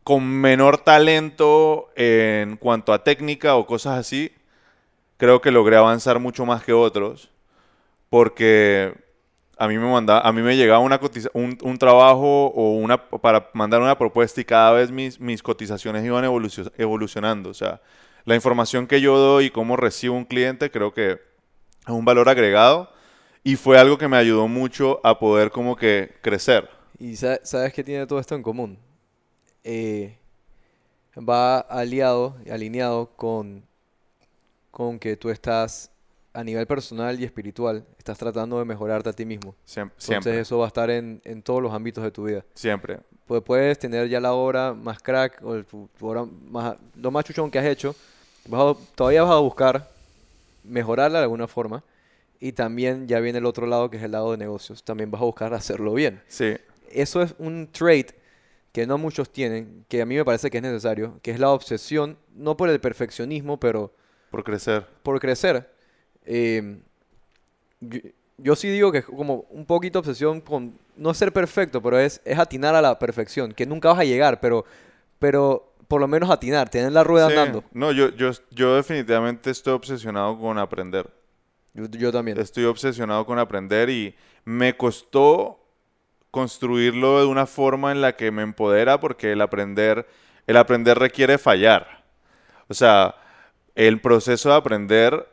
con menor talento en cuanto a técnica o cosas así, creo que logré avanzar mucho más que otros, porque a mí me manda, a mí me llegaba una un, trabajo o una para mandar una propuesta y cada vez mis, mis cotizaciones iban evolucio- evolucionando. O sea, la información que yo doy y cómo recibo un cliente creo que es un valor agregado y fue algo que me ayudó mucho a poder como que crecer. Y sa- sabes que tiene todo esto en común. Eh, va aliado, alineado con, con que tú estás a nivel personal y espiritual estás tratando de mejorarte a ti mismo. Siem- Entonces Siempre. eso va a estar en, en todos los ámbitos de tu vida. Siempre. Pues puedes tener ya la obra más crack o el- tu, tu obra más, lo más chuchón que has hecho. vas a- todavía vas a buscar mejorarla de alguna forma. Y también ya viene el otro lado que es el lado de negocios. También vas a buscar hacerlo bien. Sí. Eso es un trait que no muchos tienen, que a mí me parece que es necesario, que es la obsesión, no por el perfeccionismo, pero Por crecer. por crecer. Eh, yo, yo sí digo que es como un poquito obsesión con no ser perfecto, pero es, es atinar a la perfección, que nunca vas a llegar, pero, pero por lo menos atinar, tener la rueda Sí. andando. No, yo, yo, yo definitivamente estoy obsesionado con aprender. Yo, yo también. Estoy obsesionado con aprender y me costó construirlo de una forma en la que me empodera porque el aprender, el aprender requiere fallar. O sea, el proceso de aprender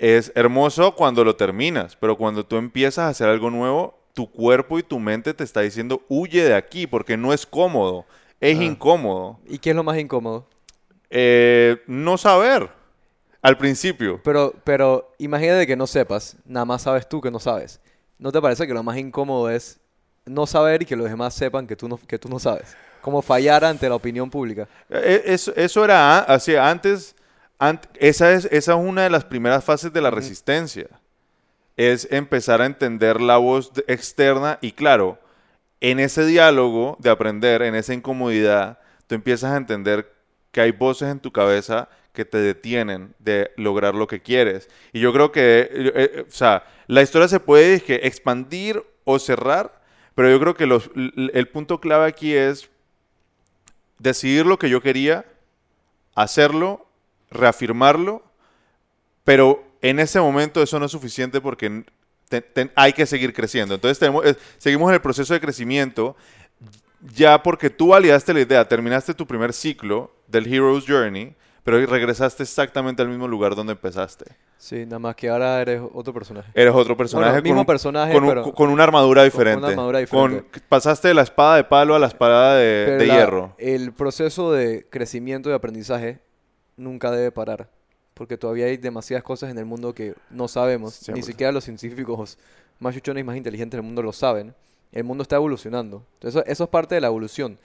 es hermoso cuando lo terminas, pero cuando tú empiezas a hacer algo nuevo, tu cuerpo y tu mente te está diciendo huye de aquí porque no es cómodo, es Ah. incómodo. ¿Y qué es lo más incómodo? Eh, no saber al principio. Pero, pero imagínate que no sepas, nada más sabes tú que no sabes. ¿No te parece que lo más incómodo es no saber y que los demás sepan que tú no, que tú no sabes? Como fallar ante la opinión pública. Eh, Eso, eso era así, antes, ant- esa, es, esa es una de las primeras fases de la resistencia. Es empezar a entender la voz externa y claro, en ese diálogo de aprender, en esa incomodidad, tú empiezas a entender que hay voces en tu cabeza que te detienen de lograr lo que quieres. Y yo creo que, eh, eh, o sea, la historia se puede expandir o cerrar, pero yo creo que los- el punto clave aquí es decidir lo que yo quería, hacerlo, reafirmarlo, pero en ese momento eso no es suficiente porque hay que seguir creciendo. Entonces tenemos- eh, seguimos en el proceso de crecimiento ya porque tú validaste la idea, terminaste tu primer ciclo del Hero's Journey, pero regresaste exactamente al mismo lugar donde empezaste. Sí, nada más que ahora eres otro personaje. Eres otro personaje, Bueno, mismo con, un- personaje, con, un- pero- con una armadura diferente. armadura Con- pasaste de la espada de palo a la espada de, Pero de la- hierro. El proceso de crecimiento y aprendizaje nunca debe parar. Porque todavía hay demasiadas cosas en el mundo que no sabemos. Ni 100%. siquiera los científicos más chuchones y más inteligentes del mundo lo saben. El mundo está evolucionando. Entonces, eso, eso es parte de la evolución.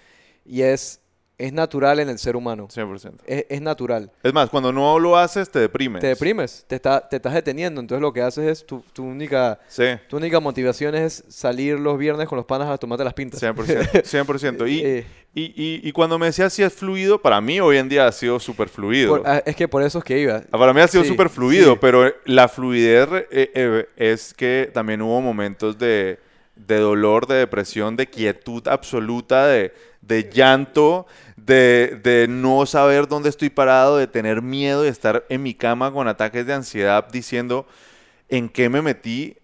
Y es, es natural en el ser humano. 100%. Es, es natural. Es más, cuando no lo haces, te deprimes. Te deprimes, te, está, te estás deteniendo. Entonces, lo que haces es tu, tu única... Sí, Tu única motivación es salir los viernes con los panas a tomarte las pintas. 100%. 100%. Y, Eh, y, y, y cuando me decías si es fluido, para mí hoy en día ha sido súper fluido. por- ah, es que por eso es que iba. Para mí ha sido Sí, súper fluido, sí. pero la fluidez eh, eh, es que también hubo momentos de, de dolor, de depresión, de quietud absoluta, de, de llanto, de, de no saber dónde estoy parado, de tener miedo, de estar en mi cama con ataques de ansiedad diciendo en qué me metí,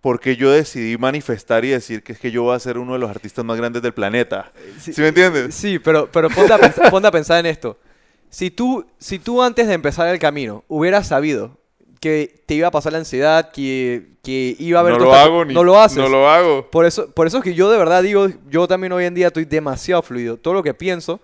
porque yo decidí manifestar y decir que es que yo voy a ser uno de los artistas más grandes del planeta. ¿Sí, me entiendes? Sí, pero, pero ponte, a pensar, ponte a pensar en esto. Si tú, si tú antes de empezar el camino hubieras sabido que te iba a pasar la ansiedad, que, que iba a haber... no lo hago ni No lo haces. No lo hago. Por eso, por eso es que yo de verdad digo, yo también hoy en día estoy demasiado fluido. Todo lo que pienso,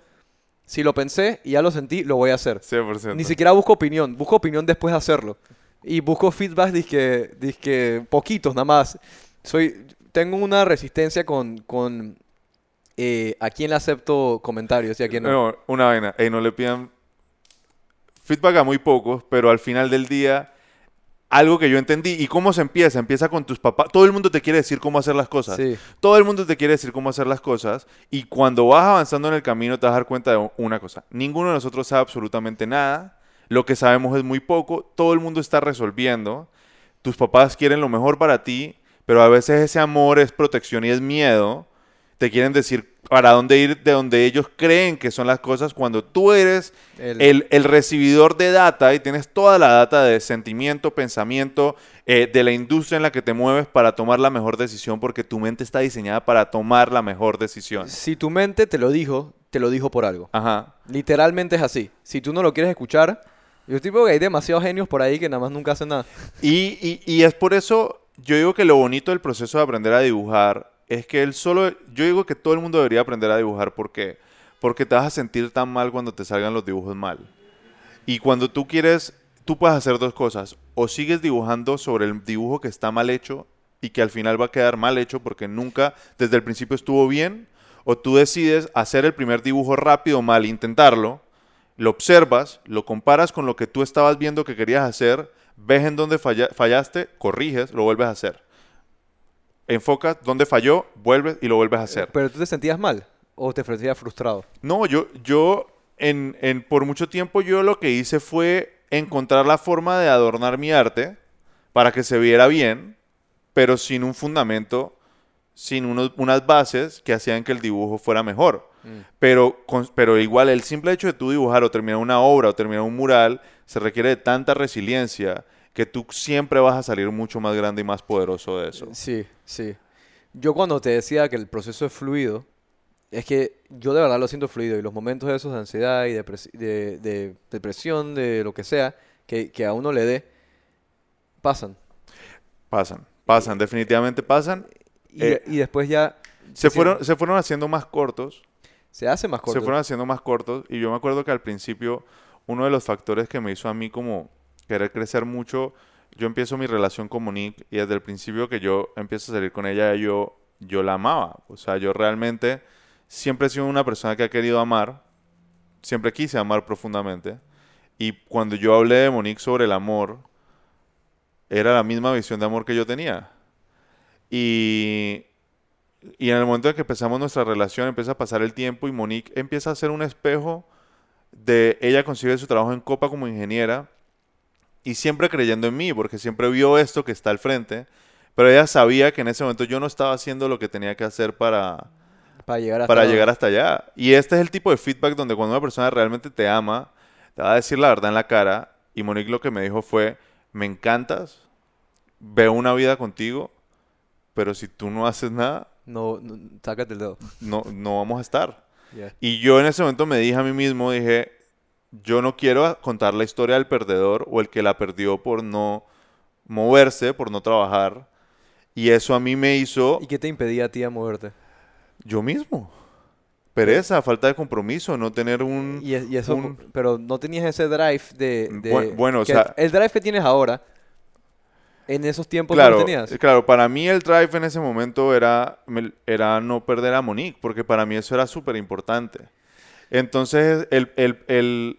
si lo pensé y ya lo sentí, lo voy a hacer. 100%. Ni siquiera busco opinión, busco opinión después de hacerlo. Y busco feedback, dizque, dizque poquitos nada más. Soy, tengo una resistencia con, con eh, a quién le acepto comentarios y a quién no. No, una vaina. Ey, no le pidan feedback a muy pocos, pero al final del día, algo que yo entendí. ¿Y cómo se empieza? Empieza con tus papás. Todo el mundo te quiere decir cómo hacer las cosas. Sí. Todo el mundo te quiere decir cómo hacer las cosas. Y cuando vas avanzando en el camino, te vas a dar cuenta de una cosa. Ninguno de nosotros sabe absolutamente nada. Lo que sabemos es muy poco. Todo el mundo está resolviendo. Tus papás quieren lo mejor para ti, pero a veces ese amor es protección y es miedo. Te quieren decir para dónde ir de donde ellos creen que son las cosas cuando tú eres El- el, el recibidor de data y tienes toda la data de sentimiento, pensamiento, eh, de la industria en la que te mueves para tomar la mejor decisión porque tu mente está diseñada para tomar la mejor decisión. Si tu mente te lo dijo, te lo dijo por algo. Ajá. Literalmente es así. Si tú no lo quieres escuchar, yo tipo que hay demasiados genios por ahí que nada más nunca hacen nada. Y, y- y es por eso, yo digo que lo bonito del proceso de aprender a dibujar es que él solo, yo digo que todo el mundo debería aprender a dibujar porque porque te vas a sentir tan mal cuando te salgan los dibujos mal. Y cuando tú quieres, tú puedes hacer dos cosas. o sigues dibujando sobre el dibujo que está mal hecho y que al final va a quedar mal hecho porque nunca desde el principio estuvo bien, o tú decides hacer el primer dibujo rápido mal, intentarlo, lo observas, lo comparas con lo que tú estabas viendo que querías hacer, ves en dónde falla- fallaste, corriges, lo vuelves a hacer. Enfocas dónde falló, vuelves y lo vuelves a hacer. ¿Pero tú te sentías mal o te sentías frustrado? No, yo, yo en, en- por mucho tiempo yo lo que hice fue encontrar la forma de adornar mi arte para que se viera bien, pero sin un fundamento, sin unos- unas bases que hacían que el dibujo fuera mejor. Pero, con- pero igual el simple hecho de tú dibujar o terminar una obra o terminar un mural se requiere de tanta resiliencia que tú siempre vas a salir mucho más grande y más poderoso de eso. Sí, sí. Yo cuando te decía que el proceso es fluido, es que yo de verdad lo siento fluido y los momentos esos de ansiedad y de, de depresión, de lo que sea, que, que a uno le dé, pasan. Pasan, pasan, definitivamente pasan. Y, Eh, y después ya Se fueron, se fueron haciendo más cortos se hace más corto. se fueron haciendo más cortos y yo me acuerdo que al principio uno de los factores que me hizo a mí como querer crecer mucho, yo empiezo mi relación con Monique y desde el principio que yo empiezo a salir con ella, yo, yo la amaba. O sea, yo realmente siempre he sido una persona que ha querido amar, siempre quise amar profundamente. Y cuando yo hablé de Monique sobre el amor, era la misma visión de amor que yo tenía. Y, y en el momento en que empezamos nuestra relación, empieza a pasar el tiempo y Monique empieza a ser un espejo de ella consigue su trabajo en Copa como ingeniera y siempre creyendo en mí, porque siempre vio esto que está al frente, pero ella sabía que en ese momento yo no estaba haciendo lo que tenía que hacer para, para llegar hasta para llegar hasta allá. Y este es el tipo de feedback donde cuando una persona realmente te ama, te va a decir la verdad en la cara. Y Monique lo que me dijo fue, me encantas, veo una vida contigo, pero si tú no haces nada, No, no, sácate el dedo. no, no vamos a estar. Y yo en ese momento me dije a mí mismo, dije, yo no quiero contar la historia del perdedor o el que la perdió por no moverse, por no trabajar. Y eso a mí me hizo ¿Y qué te impedía a ti a moverte? yo mismo. Pereza, falta de compromiso, no tener un... Y, es- y eso, un- pero no tenías ese drive de... de- Bu- bueno, o sea- El drive que tienes ahora, en esos tiempos no Claro, lo tenías. claro, para mí el drive en ese momento era, era no perder a Monique, porque para mí eso era súper importante. Entonces, el, el- el-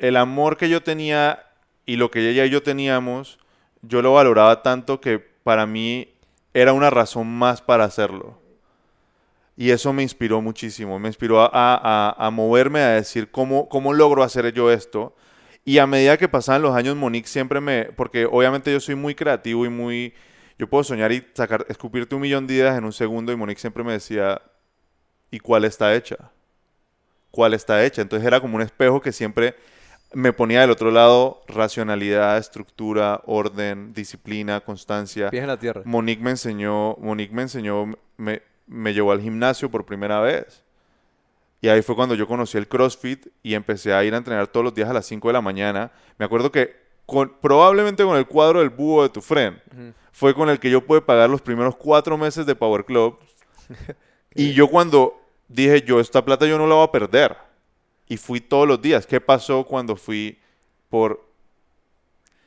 el amor que yo tenía y lo que ella y yo teníamos, yo lo valoraba tanto que para mí era una razón más para hacerlo. Y eso me inspiró muchísimo, me inspiró a, a- a moverme, a decir cómo, cómo logro hacer yo esto. Y a medida que pasaban los años, Monique siempre me... Porque obviamente yo soy muy creativo y muy... Yo puedo soñar y sacar, escupirte un millón de ideas en un segundo y Monique siempre me decía, ¿y cuál está hecha? ¿Cuál está hecha? Entonces era como un espejo que siempre me ponía del otro lado racionalidad, estructura, orden, disciplina, constancia. Pies en la tierra. Monique me enseñó, Monique me enseñó, me, me llevó al gimnasio por primera vez. Y ahí fue cuando yo conocí el CrossFit y empecé a ir a entrenar todos los días a las 5 de la mañana. Me acuerdo que con, probablemente con el cuadro del búho de tu friend fue con el que yo pude pagar los primeros cuatro meses de Power Club. y yo cuando dije, yo esta plata yo no la voy a perder. Y fui todos los días. ¿Qué pasó cuando fui por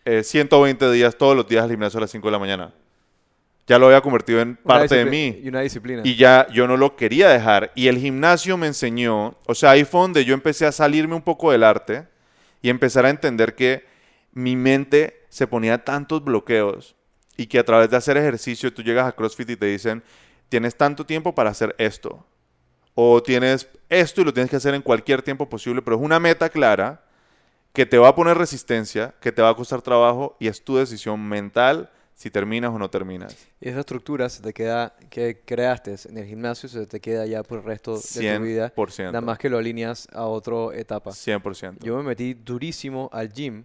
eh, 120 días todos los días al gimnasio a las 5 de la mañana? Ya lo había convertido en parte de mí. Y una disciplina. Y ya yo no lo quería dejar. Y el gimnasio me enseñó, o sea, ahí fue donde yo empecé a salirme un poco del arte y empezar a entender que mi mente se ponía tantos bloqueos y que a través de hacer ejercicio tú llegas a CrossFit y te dicen, tienes tanto tiempo para hacer esto. O tienes esto y lo tienes que hacer en cualquier tiempo posible, pero es una meta clara que te va a poner resistencia, que te va a costar trabajo y es tu decisión mental si terminas o no terminas. Y esa estructura se te queda, que creaste en el gimnasio, se te queda ya por el resto de tu vida. 100%. Nada más que lo alineas a otra etapa. 100%. Yo me metí durísimo al gym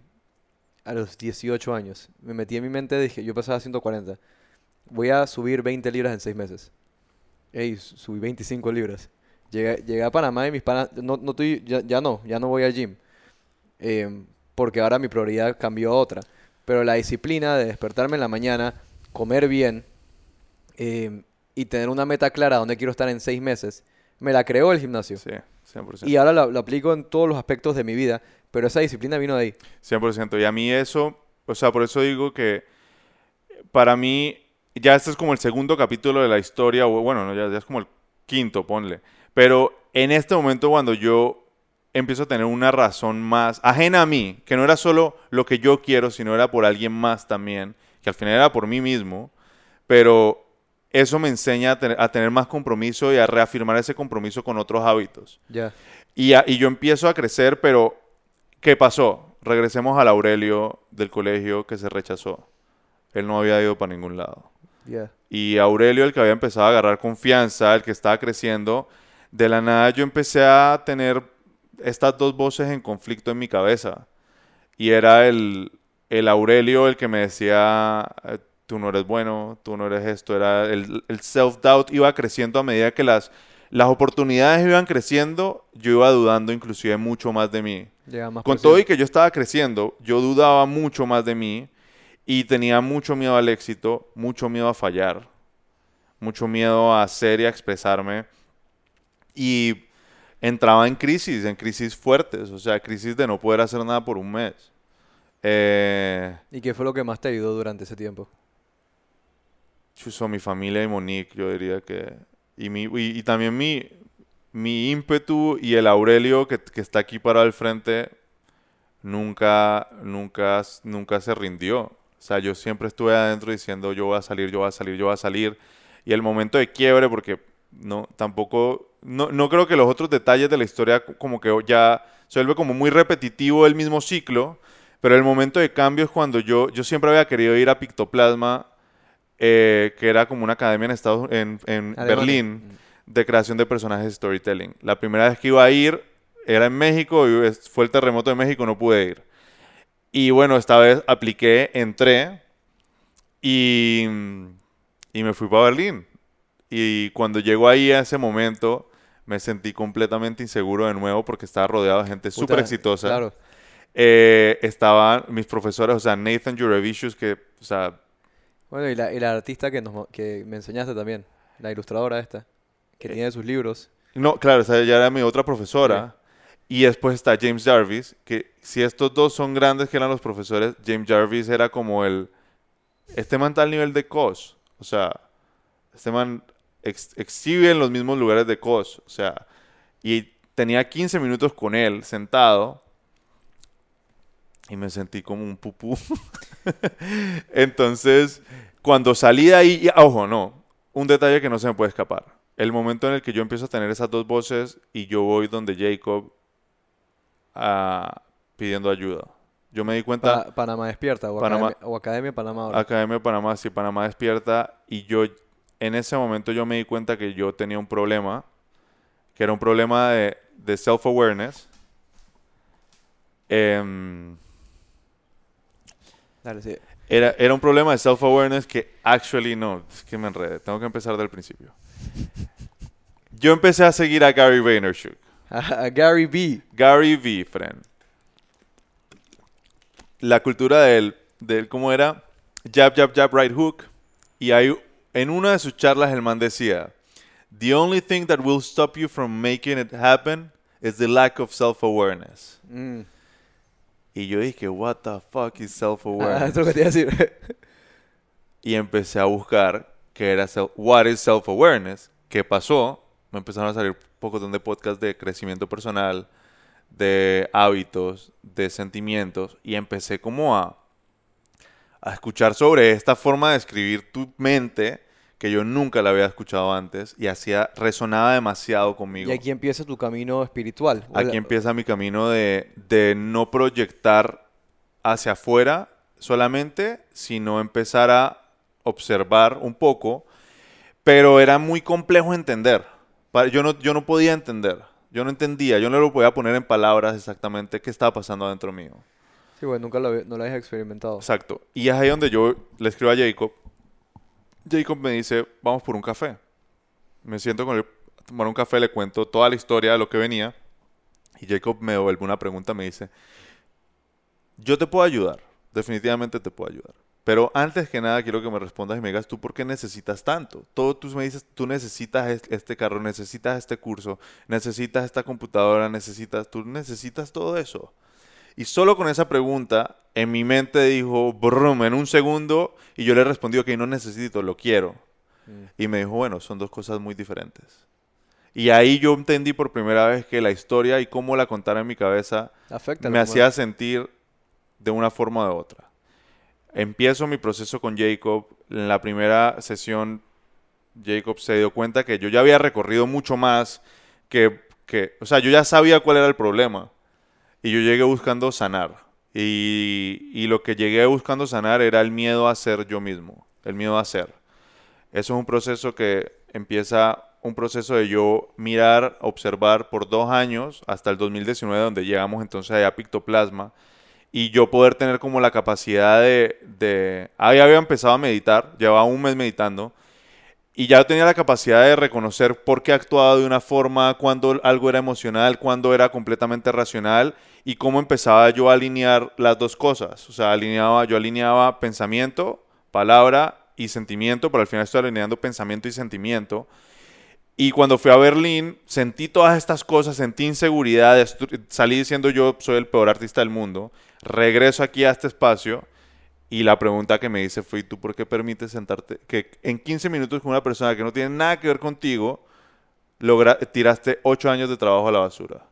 a los 18 años. Me metí en mi mente, dije, yo pesaba 140. Voy a subir 20 libras en 6 meses. Ey, su- subí 25 libras. Llegué, llegué a Panamá y mis panas, no, no estoy- ya, ya no, ya no voy al gym. Em, porque ahora mi prioridad cambió a otra. Pero la disciplina de despertarme en la mañana, comer bien em, y tener una meta clara donde quiero estar en 6 meses, me la creó el gimnasio. Sí, 100%. Y ahora lo, lo aplico en todos los aspectos de mi vida, pero esa disciplina vino de ahí. 100%. Y a mí eso, o sea, por eso digo que para mí, ya este es como el segundo capítulo de la historia, o bueno, no, ya, ya es como el quinto, ponle. Pero en este momento cuando yo empiezo a tener una razón más ajena a mí, que no era solo lo que yo quiero, sino era por alguien más también, que al final era por mí mismo, pero eso me enseña a tener, a tener más compromiso y a reafirmar ese compromiso con otros hábitos. Ya. Y, a- y yo empiezo a crecer, pero ¿qué pasó? Regresemos al Aurelio del colegio que se rechazó. Él no había ido para ningún lado. Ya. Y Aurelio, el que había empezado a agarrar confianza, el que estaba creciendo, de la nada yo empecé a tener estas dos voces en conflicto en mi cabeza. Y era el, el Aurelio el que me decía, eh, tú no eres bueno, tú no eres esto. Era el, el self-doubt iba creciendo a medida que las, las oportunidades iban creciendo, yo iba dudando inclusive mucho más de mí. Llega más Con todo y que yo estaba creciendo, yo dudaba mucho más de mí y tenía mucho miedo al éxito, mucho miedo a fallar, mucho miedo a hacer y a expresarme. Y entraba en crisis, en crisis fuertes, o sea, crisis de no poder hacer nada por un mes. Eh, ¿Y qué fue lo que más te ayudó durante ese tiempo? chuzo, mi familia y Monique, yo diría que... Y, mi, y, y también mi, mi ímpetu y el Aurelio que, que está aquí parado al frente nunca, nunca, nunca se rindió. O sea, yo siempre estuve adentro diciendo yo voy a salir, yo voy a salir, yo voy a salir. Y el momento de quiebre, porque no, tampoco, no, no creo que los otros detalles de la historia como que ya se vuelve como muy repetitivo el mismo ciclo, pero el momento de cambio es cuando yo, yo siempre había querido ir a Pictoplasma, eh, que era como una academia en, Estados, en, en. Berlín de creación de personajes de storytelling. La primera vez que iba a ir era en México, y fue el terremoto de México, no pude ir. Y bueno, esta vez apliqué, entré y, y me fui para Berlín. Y cuando llego ahí a ese momento, me sentí completamente inseguro de nuevo porque estaba rodeado de gente súper exitosa. Claro. Eh, estaban mis profesores, o sea, Nathan Jurevicius, que, o sea, Bueno, y la, y la artista que, nos, que me enseñaste también, la ilustradora esta, que Eh, tiene sus libros. No, claro, esa ya era mi otra profesora. Y después está James Jarvis, que si estos dos son grandes que eran los profesores, James Jarvis era como el... Este man está al nivel de Cos. O sea, este man ex- exhibe en los mismos lugares de Cos. O sea, y tenía 15 minutos con él sentado. Y me sentí como un pupú. Entonces, cuando salí de ahí, y- ojo, no, un detalle que no se me puede escapar. El momento en el que yo empiezo a tener esas dos voces y yo voy donde Jacob ah, pidiendo ayuda. Yo me di cuenta, Pa- Panamá Despierta o, Panamá- Academia, o Academia Panamá ahora. Academia de Panamá, si Panamá despierta, y yo en ese momento yo me di cuenta que yo tenía un problema, que era un problema de, de self-awareness. Em, Dale, sí. Era, era un problema de self-awareness que actually no, es que me enredé, tengo que empezar del principio. Yo empecé a seguir a Gary Vaynerchuk. A Gary B. Gary V, friend. La cultura del, del, ¿cómo era? Jab, jab, jab, right hook. Y hay, en una de sus charlas el man decía, The only thing that will stop you from making it happen is the lack of self-awareness. Mm. Y yo dije, what the fuck is Ah, self-awareness? eso es lo que te iba a decir. y empecé a buscar qué era self, what is self-awareness, qué pasó. Me empezaron a salir pocos de podcasts de crecimiento personal, de hábitos, de sentimientos y empecé como a, a escuchar sobre esta forma de escribir tu mente que yo nunca la había escuchado antes y hacía resonaba demasiado conmigo. y aquí empieza tu camino espiritual. Aquí empieza mi camino de, de no proyectar hacia afuera solamente, sino empezar a observar un poco, pero era muy complejo entender. Yo no, yo no podía entender, yo no entendía, yo no lo podía poner en palabras exactamente qué estaba pasando adentro mío. Sí, bueno, nunca lo, no lo habías experimentado. Exacto. Y es ahí donde yo le escribo a Jacob. Jacob me dice, vamos por un café. Me siento con él a tomar un café, le cuento toda la historia de lo que venía. Y Jacob me devuelve una pregunta, me dice, yo te puedo ayudar, definitivamente te puedo ayudar. Pero antes que nada quiero que me respondas y me digas tú por qué necesitas tanto. Todo tú me dices, tú necesitas es- este carro, necesitas este curso, necesitas esta computadora, necesitas, tú necesitas todo eso. Y solo con esa pregunta, en mi mente dijo, brum, en un segundo, y yo le respondí, ok, no necesito, lo quiero. Mm. Y me dijo, bueno, son dos cosas muy diferentes. Y ahí yo entendí por primera vez que la historia y cómo la contara en mi cabeza Afecta. me hacía sentir de una forma o de otra. Empiezo mi proceso con Jacob. En la primera sesión, Jacob se dio cuenta que yo ya había recorrido mucho más que, que, o sea, yo ya sabía cuál era el problema. Y yo llegué buscando sanar. Y, y lo que llegué buscando sanar era el miedo a ser yo mismo, el miedo a ser. Eso es un proceso que empieza, un proceso de yo mirar, observar por dos años hasta el 2019, donde llegamos entonces allá a Pictoplasma, y yo poder tener como la capacidad de, de... Ahí había empezado a meditar, llevaba un mes meditando, y ya tenía la capacidad de reconocer por qué actuaba de una forma, cuando algo era emocional, cuando era completamente racional y cómo empezaba yo a alinear las dos cosas. O sea, alineaba, yo alineaba pensamiento, palabra y sentimiento, pero al final estoy alineando pensamiento y sentimiento. Y cuando fui a Berlín, sentí todas estas cosas, sentí inseguridad, salí diciendo yo soy el peor artista del mundo. Regreso aquí a este espacio y la pregunta que me hice fue, ¿y tú por qué permites sentarte? Que en 15 minutos con una persona que no tiene nada que ver contigo, logra, tiraste 8 años de trabajo a la basura.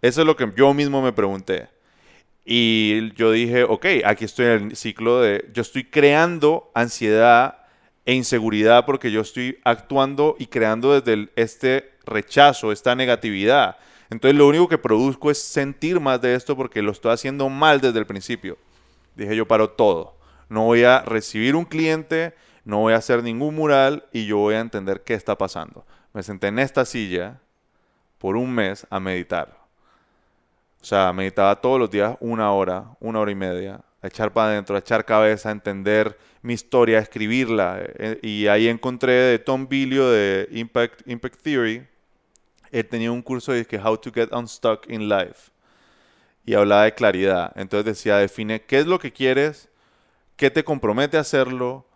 Eso es lo que yo mismo me pregunté. Y yo dije, ok, aquí estoy en el ciclo de, yo estoy creando ansiedad e inseguridad porque yo estoy actuando y creando desde el, este rechazo, esta negatividad. Entonces lo único que produzco es sentir más de esto porque lo estoy haciendo mal desde el principio. Dije yo paro todo. No voy a recibir un cliente, no voy a hacer ningún mural y yo voy a entender qué está pasando. Me senté en esta silla por un mes a meditar. O sea, meditaba todos los días una hora, una hora y media, a echar para adentro, a echar cabeza, a entender mi historia, a escribirla. Eh, y ahí encontré de Tom Bilio de Impact, Impact Theory. Él tenía un curso de How to Get Unstuck in Life. Y hablaba de claridad. Entonces decía, define qué es lo que quieres, qué te compromete a hacerlo,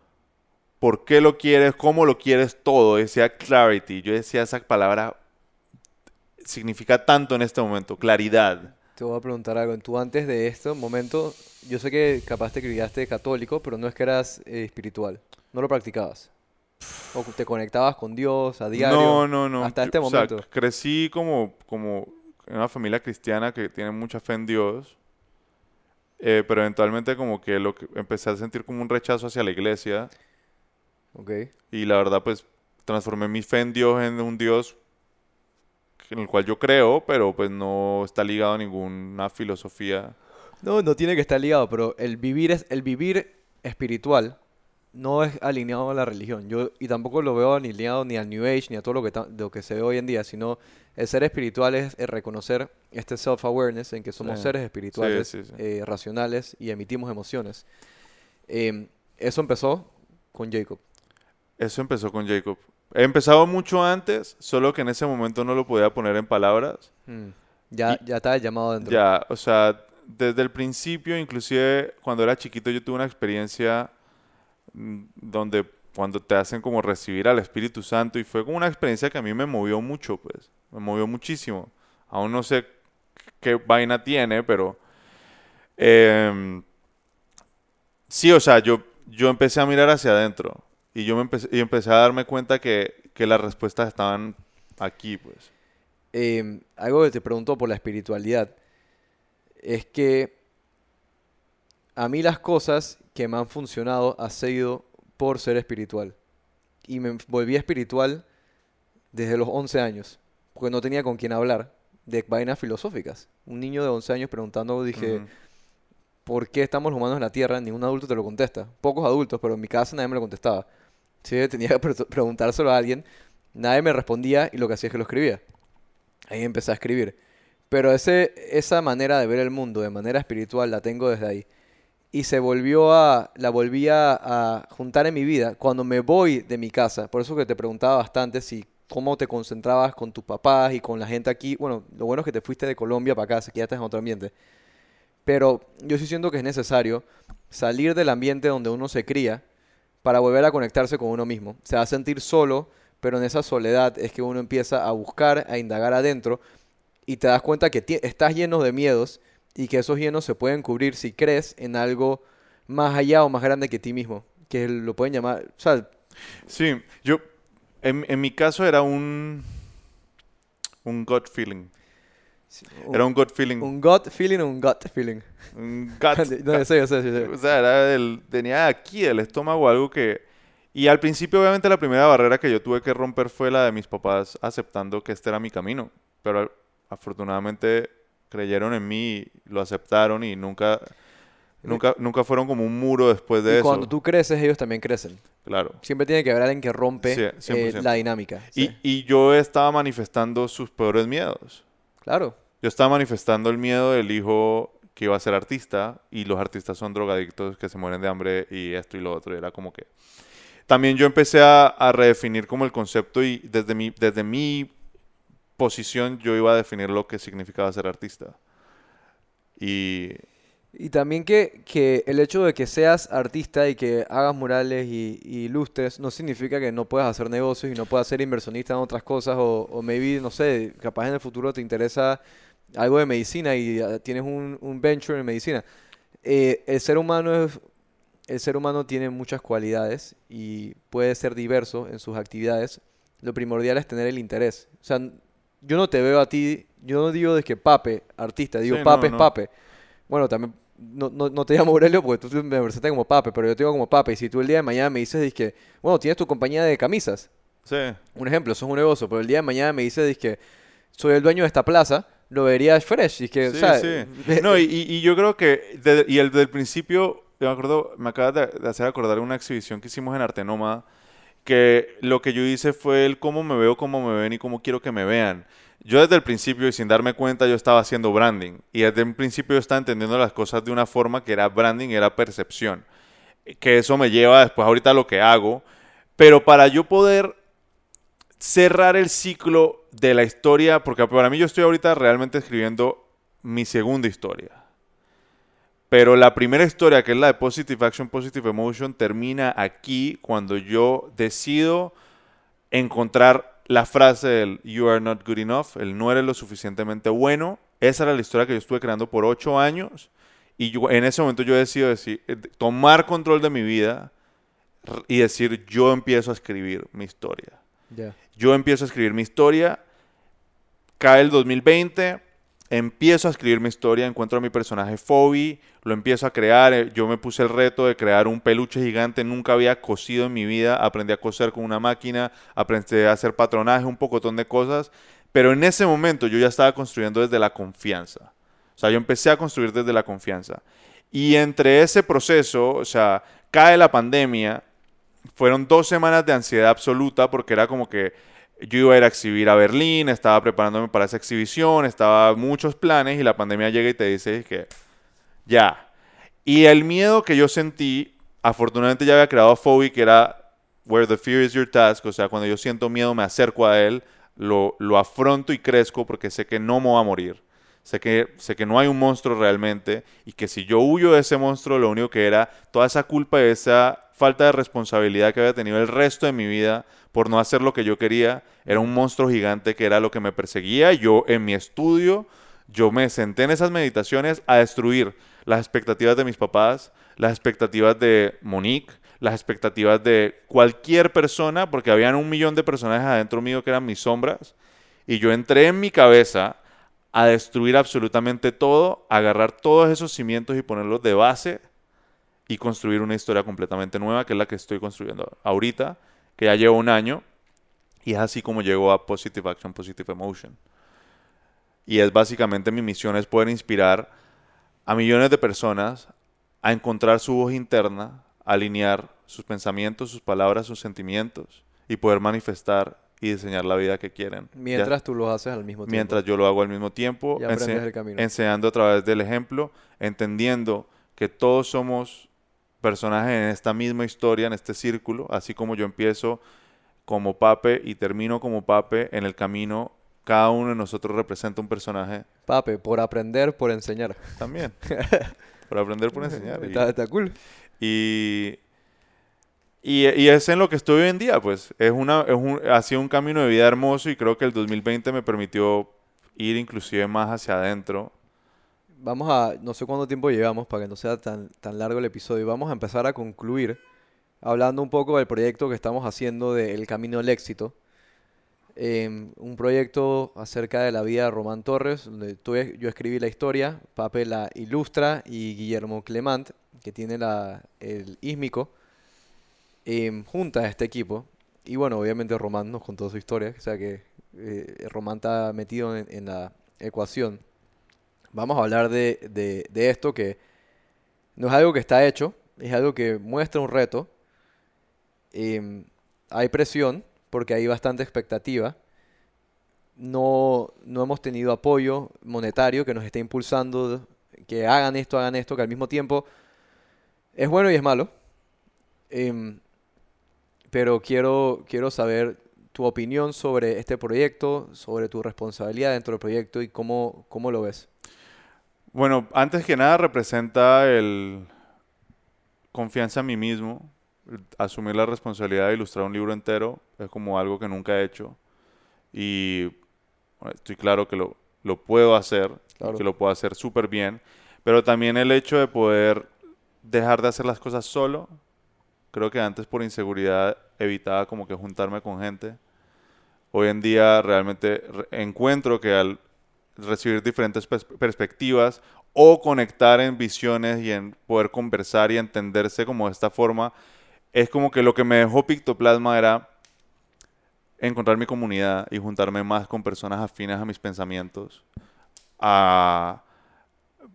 por qué lo quieres, cómo lo quieres, todo. Decía clarity. Yo decía esa palabra significa tanto en este momento, claridad. Te voy a preguntar algo. Tú antes de este momento, yo sé que capaz te criaste católico, pero no es que eras eh, espiritual. No lo practicabas. O te conectabas con Dios a diario. No, no, no. Hasta este O sea, momento. crecí como, como en una familia cristiana que tiene mucha fe en Dios. eh, pero eventualmente como que lo que empecé a sentir como un rechazo hacia la iglesia. Ok. Y la verdad, pues, transformé mi fe en Dios en un Dios en el cual yo creo, pero pues no está ligado a ninguna filosofía. No, no tiene que estar ligado, pero el vivir es el vivir espiritual no es alineado a la religión. Yo y tampoco lo veo alineado ni al New Age ni a todo lo que lo que se ve hoy en día, sino el ser espiritual es el reconocer este self-awareness en que somos Sí. seres espirituales, Sí, sí, sí. eh, racionales y emitimos emociones. Em, eso empezó con Jacob. Eso empezó con Jacob. He empezado mucho antes, solo que en ese momento no lo podía poner en palabras. Mm. Ya, ya estaba llamado dentro. Ya, o sea, desde el principio, inclusive cuando era chiquito, yo tuve una experiencia mm, donde cuando te hacen como recibir al Espíritu Santo y fue como una experiencia que a mí me movió mucho, pues, me movió muchísimo. Aún no sé qué vaina tiene, pero em, sí, o sea, yo, yo empecé a mirar hacia adentro y yo me empecé, y empecé a darme cuenta que, que las respuestas estaban aquí, pues. Em, algo que te pregunto por la espiritualidad es que a mí las cosas que me han funcionado ha sido por ser espiritual. Y me volví espiritual desde los 11 años, porque no tenía con quién hablar de vainas filosóficas. Un niño de 11 años preguntando, dije. ¿por qué estamos los humanos en la Tierra? Ningún adulto te lo contesta. Pocos adultos, pero en mi casa nadie me lo contestaba. Sí, tenía que pre- preguntárselo a alguien. Nadie me respondía y lo que hacía es que lo escribía. Ahí empecé a escribir. Pero ese, esa manera de ver el mundo de manera espiritual la tengo desde ahí. Y se volvió a, la volví a, a juntar en mi vida cuando me voy de mi casa. Por eso que te preguntaba bastante si cómo te concentrabas con tus papás y con la gente aquí. Bueno, lo bueno es que te fuiste de Colombia para acá, así que ya estás en otro ambiente. Pero yo sí siento que es necesario salir del ambiente donde uno se cría para volver a conectarse con uno mismo. Se va a sentir solo, pero en esa soledad es que uno empieza a buscar, a indagar adentro y te das cuenta que estás lleno de miedos y que esos llenos se pueden cubrir si crees en algo más allá o más grande que ti mismo, que lo pueden llamar, o sea, Sí, yo, en, en mi caso era un, un gut feeling. Era un gut feeling. un gut feeling o un gut feeling. Un gut. no, yo sé, yo sé, yo sé. O sea, era del, tenía aquí el estómago algo que... Y al principio, obviamente, la primera barrera que yo tuve que romper fue la de mis papás aceptando que este era mi camino. Pero afortunadamente creyeron en mí, lo aceptaron y nunca, nunca, nunca fueron como un muro después de Y eso. cuando tú creces, ellos también crecen. Claro. Siempre tiene que haber alguien que rompe Sí, eh, 100%. la dinámica. Y, sí. y yo estaba manifestando sus peores miedos. Claro. Yo estaba manifestando el miedo del hijo que iba a ser artista y los artistas son drogadictos que se mueren de hambre y esto y lo otro. Y era como que... También yo empecé a, a redefinir como el concepto y desde mi, desde mi posición yo iba a definir lo que significaba ser artista. Y Y también que, que el hecho de que seas artista y que hagas murales y, y ilustres no significa que no puedas hacer negocios y no puedas ser inversionista en otras cosas o, o maybe, no sé, capaz en el futuro te interesa algo de medicina y ah, tienes un, un venture en medicina. Eh, el ser humano es, el ser humano tiene muchas cualidades y puede ser diverso en sus actividades. Lo primordial es tener el interés. O sea, yo no te veo a ti, yo no digo de que Pape, artista, digo Sí, no, Pape es. Pape. Bueno, también no, no, no te llamo Aurelio porque tú me presentas como Pape, pero yo te digo como Pape. Y si tú el día de mañana me dices, que bueno, tienes tu compañía de camisas, sí, un ejemplo, eso es un negocio, pero el día de mañana me dices, que soy el dueño de esta plaza, lo verías fresh. Y que, o sí, sea, sí. No, y, y- yo creo que, de- y el del principio, yo me acuerdo, me acabas de, de hacer acordar una exhibición que hicimos en Arte Nómada, que lo que yo hice fue el cómo me veo, cómo me ven y cómo quiero que me vean. Yo desde el principio y sin darme cuenta yo estaba haciendo branding y desde el principio yo estaba entendiendo las cosas de una forma que era branding, era percepción. Que eso me lleva después ahorita a lo que hago, pero para yo poder cerrar el ciclo de la historia, porque para mí yo estoy ahorita realmente escribiendo mi segunda historia. Pero la primera historia, que es la de Positive Action, Positive Emotion, termina aquí cuando yo decido encontrar la frase del You are not good enough, el no eres lo suficientemente bueno. Esa era la historia que yo estuve creando por ocho años. Y yo- en ese momento yo decido decir, eh, tomar control de mi vida y decir, yo empiezo a escribir mi historia. Ya. Yo empiezo a escribir mi historia, cae el 2020, empiezo a escribir mi historia, encuentro a mi personaje Phoebe, lo empiezo a crear, eh, yo me puse el reto de crear un peluche gigante, nunca había cosido en mi vida, aprendí a coser con una máquina, aprendí a hacer patronaje, un pocotón de cosas, pero en ese momento yo ya estaba construyendo desde la confianza. O sea, yo empecé a construir desde la confianza. Y entre ese proceso, o sea, cae la pandemia, fueron dos semanas de ansiedad absoluta porque era como que yo iba a ir a exhibir a Berlín, estaba preparándome para esa exhibición, estaba muchos planes y la pandemia llega y te dice que ya. Y el miedo que yo sentí, afortunadamente ya había creado Phoebe, que era where the fear is your task, o sea, cuando yo siento miedo me acerco a él, lo, lo afronto y crezco porque sé que no me voy a morir. Sé que, sé que no hay un monstruo realmente y que si yo huyo de ese monstruo, lo único que era toda esa culpa y esa falta de responsabilidad que había tenido el resto de mi vida por no hacer lo que yo quería, era un monstruo gigante que era lo que me perseguía. Yo en mi estudio, yo me senté en esas meditaciones a destruir las expectativas de mis papás, las expectativas de Monique, las expectativas de cualquier persona, porque habían un millón de personajes adentro mío que eran mis sombras. Y yo entré en mi cabeza a destruir absolutamente todo, agarrar todos esos cimientos y ponerlos de base y construir una historia completamente nueva, que es la que estoy construyendo ahorita, que ya llevo un año, y es así como llego a Positive Action, Positive Emotion. Y es básicamente mi misión es poder inspirar a millones de personas a encontrar su voz interna, alinear sus pensamientos, sus palabras, sus sentimientos y poder manifestar y diseñar la vida que quieren. Ya- Mientras tú lo haces al mismo tiempo. mientras yo lo hago al mismo tiempo, ense- el camino. enseñando a través del ejemplo, entendiendo que todos somos personajes en esta misma historia, en este círculo, así como yo empiezo como Pape y termino como Pape, en el camino cada uno de nosotros representa un personaje Pape, por aprender, por enseñar. también. por aprender, por enseñar. Y- Está, está cool. y, y, es en lo que estoy hoy en día, pues. Es una, es un, ha sido un camino de vida hermoso y creo que el 2020 me permitió ir inclusive más hacia adentro. vamos a, no sé cuánto tiempo llevamos para que no sea tan, tan largo el episodio. Vamos a empezar a concluir hablando un poco del proyecto que estamos haciendo de El Camino al Éxito. Em, un proyecto acerca de la vida de Román Torres, donde tú, yo escribí la historia, Pape la ilustra y Guillermo Clement, que tiene la, el ísmico, em, junta a este equipo. Y bueno, obviamente Román nos contó su historia, o sea que eh, Román está metido en, la ecuación. Vamos a hablar de, de, esto que no es algo que está hecho, es algo que muestra un reto. Em, hay presión, porque hay bastante expectativa. No, no hemos tenido apoyo monetario que nos esté impulsando, que hagan esto, hagan esto, que al mismo tiempo es bueno y es malo. Em, pero quiero, quiero saber tu opinión sobre este proyecto, sobre tu responsabilidad dentro del proyecto y cómo, cómo lo ves. Bueno, antes que nada representa el confianza en mí mismo, asumir la responsabilidad de ilustrar un libro entero es como algo que nunca he hecho. Y estoy claro que lo, lo puedo hacer, que lo puedo hacer súper bien. Pero también el hecho de poder dejar de hacer las cosas solo. Creo que antes por inseguridad evitaba como que juntarme con gente. Hoy en día realmente encuentro que al recibir diferentes perspectivas o conectar en visiones y en poder conversar y entenderse como de esta forma, es como que lo que me dejó Pictoplasma era encontrar mi comunidad y juntarme más con personas afines a mis pensamientos, a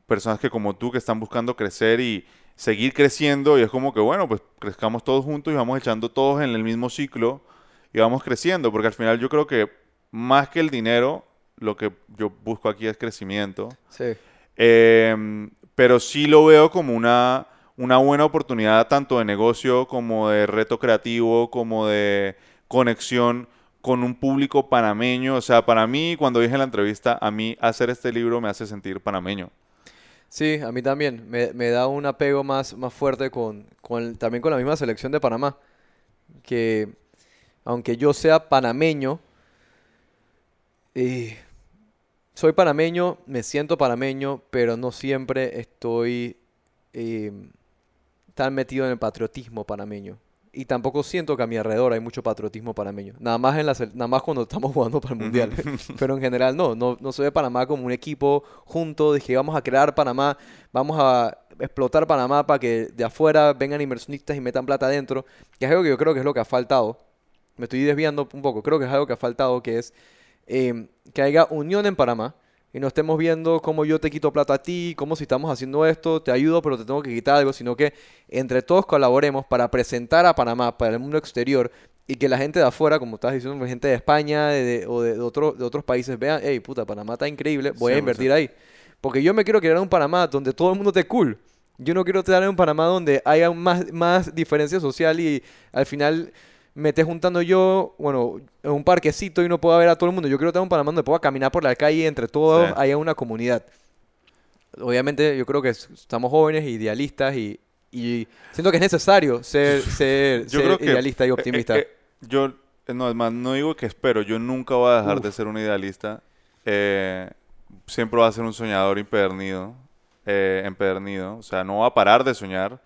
personas que como tú que están buscando crecer y seguir creciendo y es como que bueno, pues crezcamos todos juntos y vamos echando todos en el mismo ciclo y vamos creciendo, porque al final yo creo que más que el dinero, lo que yo busco aquí es crecimiento. Sí. Em, pero sí lo veo como una una buena oportunidad tanto de negocio como de reto creativo, como de conexión con un público panameño. O sea, para mí, cuando dije en la entrevista, a mí hacer este libro me hace sentir panameño. Sí, a mí también. Me, da un apego más, más fuerte con, también con la misma selección de Panamá. Que aunque yo sea panameño, eh, soy panameño, me siento panameño, pero no siempre estoy eh, tan metido en el patriotismo panameño. Y tampoco siento que a mi alrededor hay mucho patriotismo panameño. Nada más, en la, nada más cuando estamos jugando para el Mundial. Pero en general no, no, no se ve Panamá como un equipo junto, dije vamos a crear Panamá, vamos a explotar Panamá para que de afuera vengan inversionistas y metan plata adentro, que es algo que yo creo que es lo que ha faltado. Me estoy desviando un poco, creo que es algo que ha faltado, que es eh, que haya unión en Panamá y no estemos viendo cómo yo te quito plata a ti, cómo si estamos haciendo esto, te ayudo, pero te tengo que quitar algo, sino que entre todos colaboremos para presentar a Panamá para el mundo exterior y que la gente de afuera, como estás diciendo, gente de España o de, de otros países vean, hey, puta, Panamá está increíble, voy a invertir ahí. Porque yo me quiero crear un Panamá donde todo el mundo esté cool. Yo no quiero tener un Panamá donde haya más, más diferencia social y al final me esté juntando yo, bueno, en un parquecito y no puedo ver a todo el mundo. Yo quiero tener un Panamá donde pueda caminar por la calle entre todos, haya una comunidad. Obviamente yo creo que estamos jóvenes, idealistas y, y siento que es necesario ser, ser, idealista y eh, optimista. Eh, yo, no, es más, no digo que espero, yo nunca voy a dejar de ser un idealista. Eh, siempre voy a ser un soñador empedernido, empedernido. O sea, no va a parar de soñar.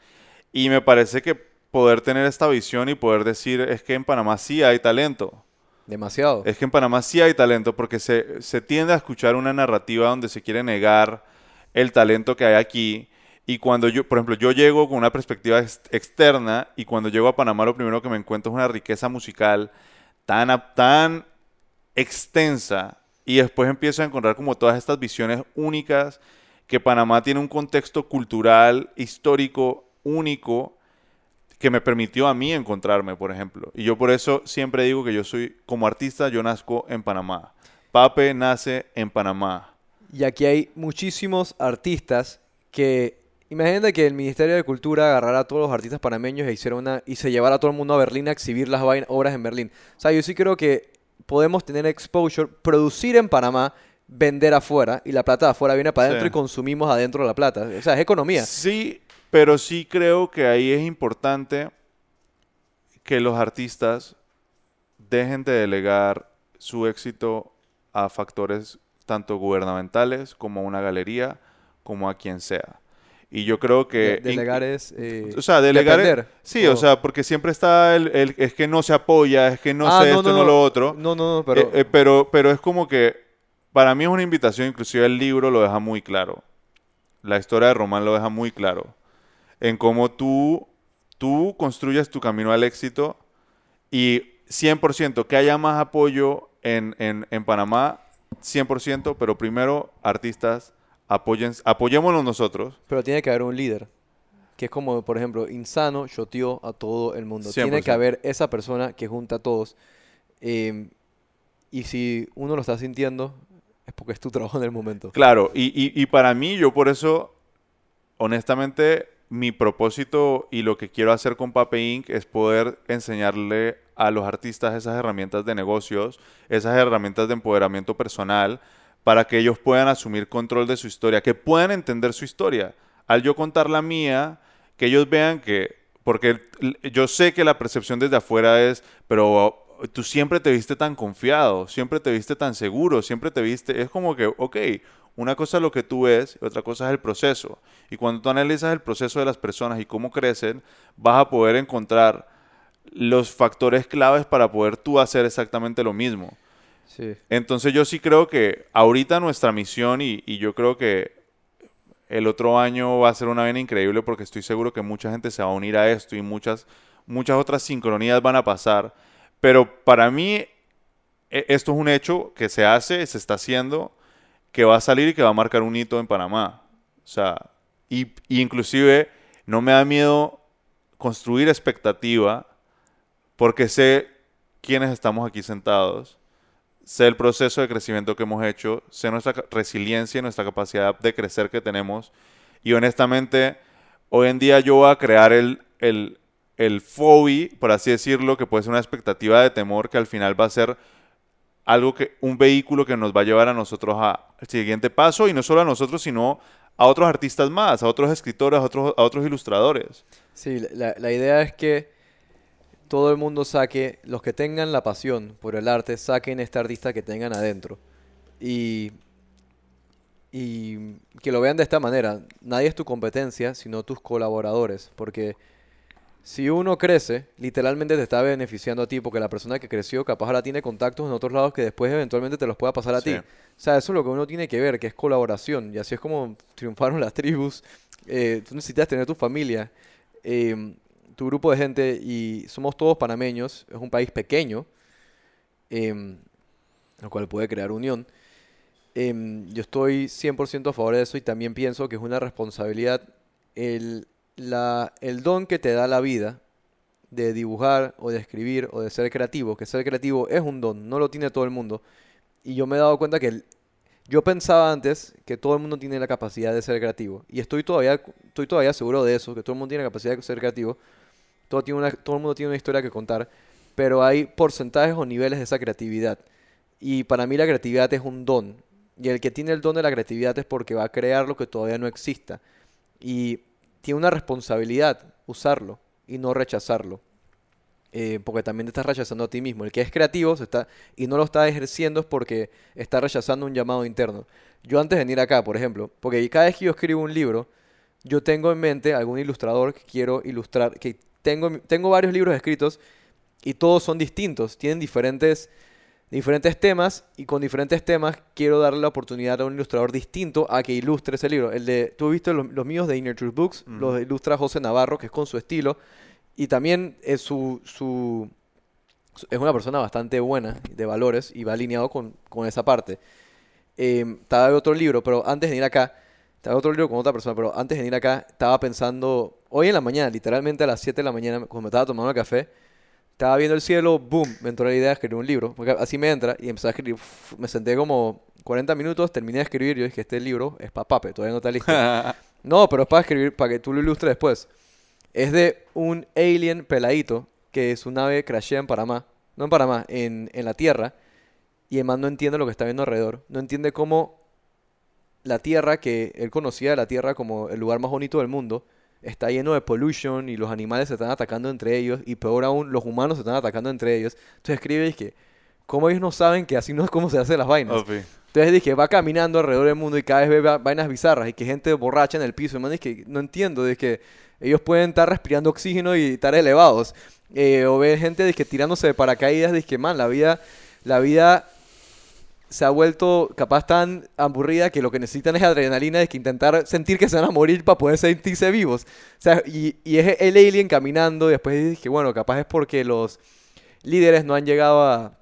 Y me parece que poder tener esta visión y poder decir, es que en Panamá sí hay talento. Demasiado. Es que en Panamá sí hay talento porque se, se tiende a escuchar una narrativa donde se quiere negar el talento que hay aquí. Y cuando yo, por ejemplo, yo llego con una perspectiva externa y cuando llego a Panamá lo primero que me encuentro es una riqueza musical tan, tan extensa y después empiezo a encontrar como todas estas visiones únicas que Panamá tiene un contexto cultural, histórico único que me permitió a mí encontrarme, por ejemplo. Y yo por eso siempre digo que yo soy, como artista, yo nazco en Panamá. Pape nace en Panamá. Y aquí hay muchísimos artistas que... Imagínate que el Ministerio de Cultura agarrara a todos los artistas panameños e hiciera una... y se llevara a todo el mundo a Berlín a exhibir las obras en Berlín. O sea, yo sí creo que podemos tener exposure, producir en Panamá, vender afuera y la plata de afuera viene para adentro y consumimos adentro la plata. O sea, es economía. Sí, pero sí creo que ahí es importante que los artistas dejen de delegar su éxito a factores tanto gubernamentales como a una galería, como a quien sea. Y yo creo que... De- delegar es... eh, O sea, delegar... depender. sí, o O- sea, porque siempre está el, el- Es que no se apoya, es que no Ah, sé esto, no, lo otro. No, no, no, pero... Eh, eh, pero, pero es como que... Para mí es una invitación, inclusive el libro lo deja muy claro. La historia de Román lo deja muy claro. En cómo tú, tú construyes tu camino al éxito y 100% que haya más apoyo en, en, en Panamá, 100%, pero primero, artistas, apoyen, apoyémonos nosotros. Pero tiene que haber un líder. Que es como, por ejemplo, Insano shoteó a todo el mundo. Tiene 100%. que haber esa persona que junta a todos. Eh, y si uno lo está sintiendo, es porque es tu trabajo en el momento. Claro, y, y- y para mí, yo por eso, honestamente, mi propósito y lo que quiero hacer con Pape Inc. es poder enseñarle a los artistas esas herramientas de negocios, esas herramientas de empoderamiento personal, para que ellos puedan asumir control de su historia, que puedan entender su historia. Al yo contar la mía, que ellos vean que, porque yo sé que la percepción desde afuera es, pero tú siempre te viste tan confiado, siempre te viste tan seguro, siempre te viste, es como que, ok, una cosa es lo que tú ves y otra cosa es el proceso. Y cuando tú analizas el proceso de las personas y cómo crecen, vas a poder encontrar los factores claves para poder tú hacer exactamente lo mismo. Sí. Entonces yo sí creo que ahorita nuestra misión y, y yo creo que el otro año va a ser una vena increíble porque estoy seguro que mucha gente se va a unir a esto y muchas, muchas otras sincronías van a pasar. Pero para mí e- esto es un hecho que se hace, se está haciendo, que va a salir y que va a marcar un hito en Panamá. O sea, y, inclusive no me da miedo construir expectativa porque sé quiénes estamos aquí sentados sé el proceso de crecimiento que hemos hecho, sé nuestra resiliencia y nuestra capacidad de crecer que tenemos. Y honestamente, hoy en día yo voy a crear el, el, el FOBI, por así decirlo, que puede ser una expectativa de temor que al final va a ser algo que, un vehículo que nos va a llevar a nosotros al siguiente paso y no solo a nosotros, sino a otros artistas más, a otros escritores, a otros, a otros ilustradores. Sí, la, la idea es que todo el mundo saque, los que tengan la pasión por el arte, saquen este artista que tengan adentro. Y, y que lo vean de esta manera. Nadie es tu competencia, sino tus colaboradores. Porque si uno crece, literalmente te está beneficiando a ti, porque la persona que creció capaz ahora tiene contactos en otros lados que después eventualmente te los pueda pasar a Sí. ti. O sea, eso es lo que uno tiene que ver, que es colaboración. Y así es como triunfaron las tribus. Eh, tú necesitas tener tu familia, eh, tu grupo de gente, y somos todos panameños. Es un país pequeño, em, lo cual puede crear unión. Em, yo estoy 100% a favor de eso y también pienso que es una responsabilidad el, la, el don que te da la vida de dibujar o de escribir o de ser creativo, que ser creativo es un don, no lo tiene todo el mundo. Y yo me he dado cuenta que yo pensaba antes que todo el mundo tiene la capacidad de ser creativo. Y estoy todavía, estoy todavía seguro de eso, que todo el mundo tiene la capacidad de ser creativo. Todo, tiene todo el mundo tiene una historia que contar. Pero hay porcentajes o niveles de esa creatividad. Y para mí la creatividad es un don. Y el que tiene el don de la creatividad es porque va a crear lo que todavía no exista. Y tiene una responsabilidad usarlo y no rechazarlo. Eh, porque también te estás rechazando a ti mismo. El que es creativo se está, y no lo está ejerciendo es porque está rechazando un llamado interno. Yo antes de venir acá, por ejemplo, porque cada vez que yo escribo un libro, yo tengo en mente algún ilustrador que quiero ilustrar, que tengo, tengo varios libros escritos y todos son distintos, tienen diferentes, diferentes temas y con diferentes temas quiero darle la oportunidad a un ilustrador distinto a que ilustre ese libro. El de, tú viste los, los míos de Inner Truth Books, Ujú. los ilustra José Navarro, que es con su estilo y también es su, su, su- es una persona bastante buena de valores y va alineado con, con esa parte. Eh, estaba otro libro, pero antes de venir acá, estaba otro libro con otra persona, pero antes de venir acá estaba pensando, hoy en la mañana, literalmente a las 7 de la mañana, cuando me estaba tomando el café, estaba viendo el cielo, boom, me entró la idea de escribir un libro, porque así me entra y empecé a escribir, me senté como 40 minutos, terminé de escribir, yo dije, este libro es para pape, todavía no está listo. No, pero es para escribir, para que tú lo ilustres después. Es de un alien peladito que su nave crashea en Panamá. No en Panamá, en, en la Tierra. Y el man no entiende lo que está viendo alrededor. No entiende cómo la Tierra, que él conocía la Tierra como el lugar más bonito del mundo, está lleno de pollution y los animales se están atacando entre ellos. Y peor aún, los humanos se están atacando entre ellos. Entonces escribe y es que, ¿cómo ellos no saben que así no es como se hacen las vainas? Opi. Entonces dije, va caminando alrededor del mundo y cada vez ve va- vainas bizarras y que gente borracha en el piso. Man, que no entiendo, de que ellos pueden estar respirando oxígeno y estar elevados. Eh, o ver gente tirándose de paracaídas, dije, man, la vida, la vida se ha vuelto capaz tan aburrida que lo que necesitan es adrenalina, es que intentar sentir que se van a morir para poder sentirse vivos. O sea, y, es el alien caminando y después dije, bueno, capaz es porque los líderes no han llegado a...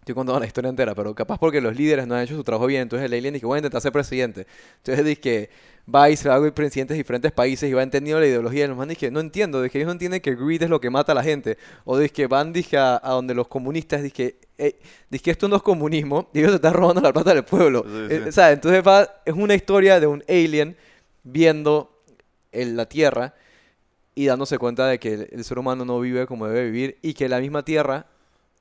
Estoy contando la historia entera, pero capaz porque los líderes no han hecho su trabajo bien. Entonces el alien dice, voy a intentar ser presidente. Entonces que va y se va con presidentes de diferentes países y va entendiendo la ideología. Y los man dije, no entiendo, de que ellos no entienden que greed es lo que mata a la gente. O dice que van a, a donde los comunistas dije, eh, dice que esto no es comunismo y ellos se están robando la plata del pueblo. Sí, Eh, sí. o sea, entonces va, es una historia de un alien viendo el- la Tierra y dándose cuenta de que el, el ser humano no vive como debe vivir y que la misma Tierra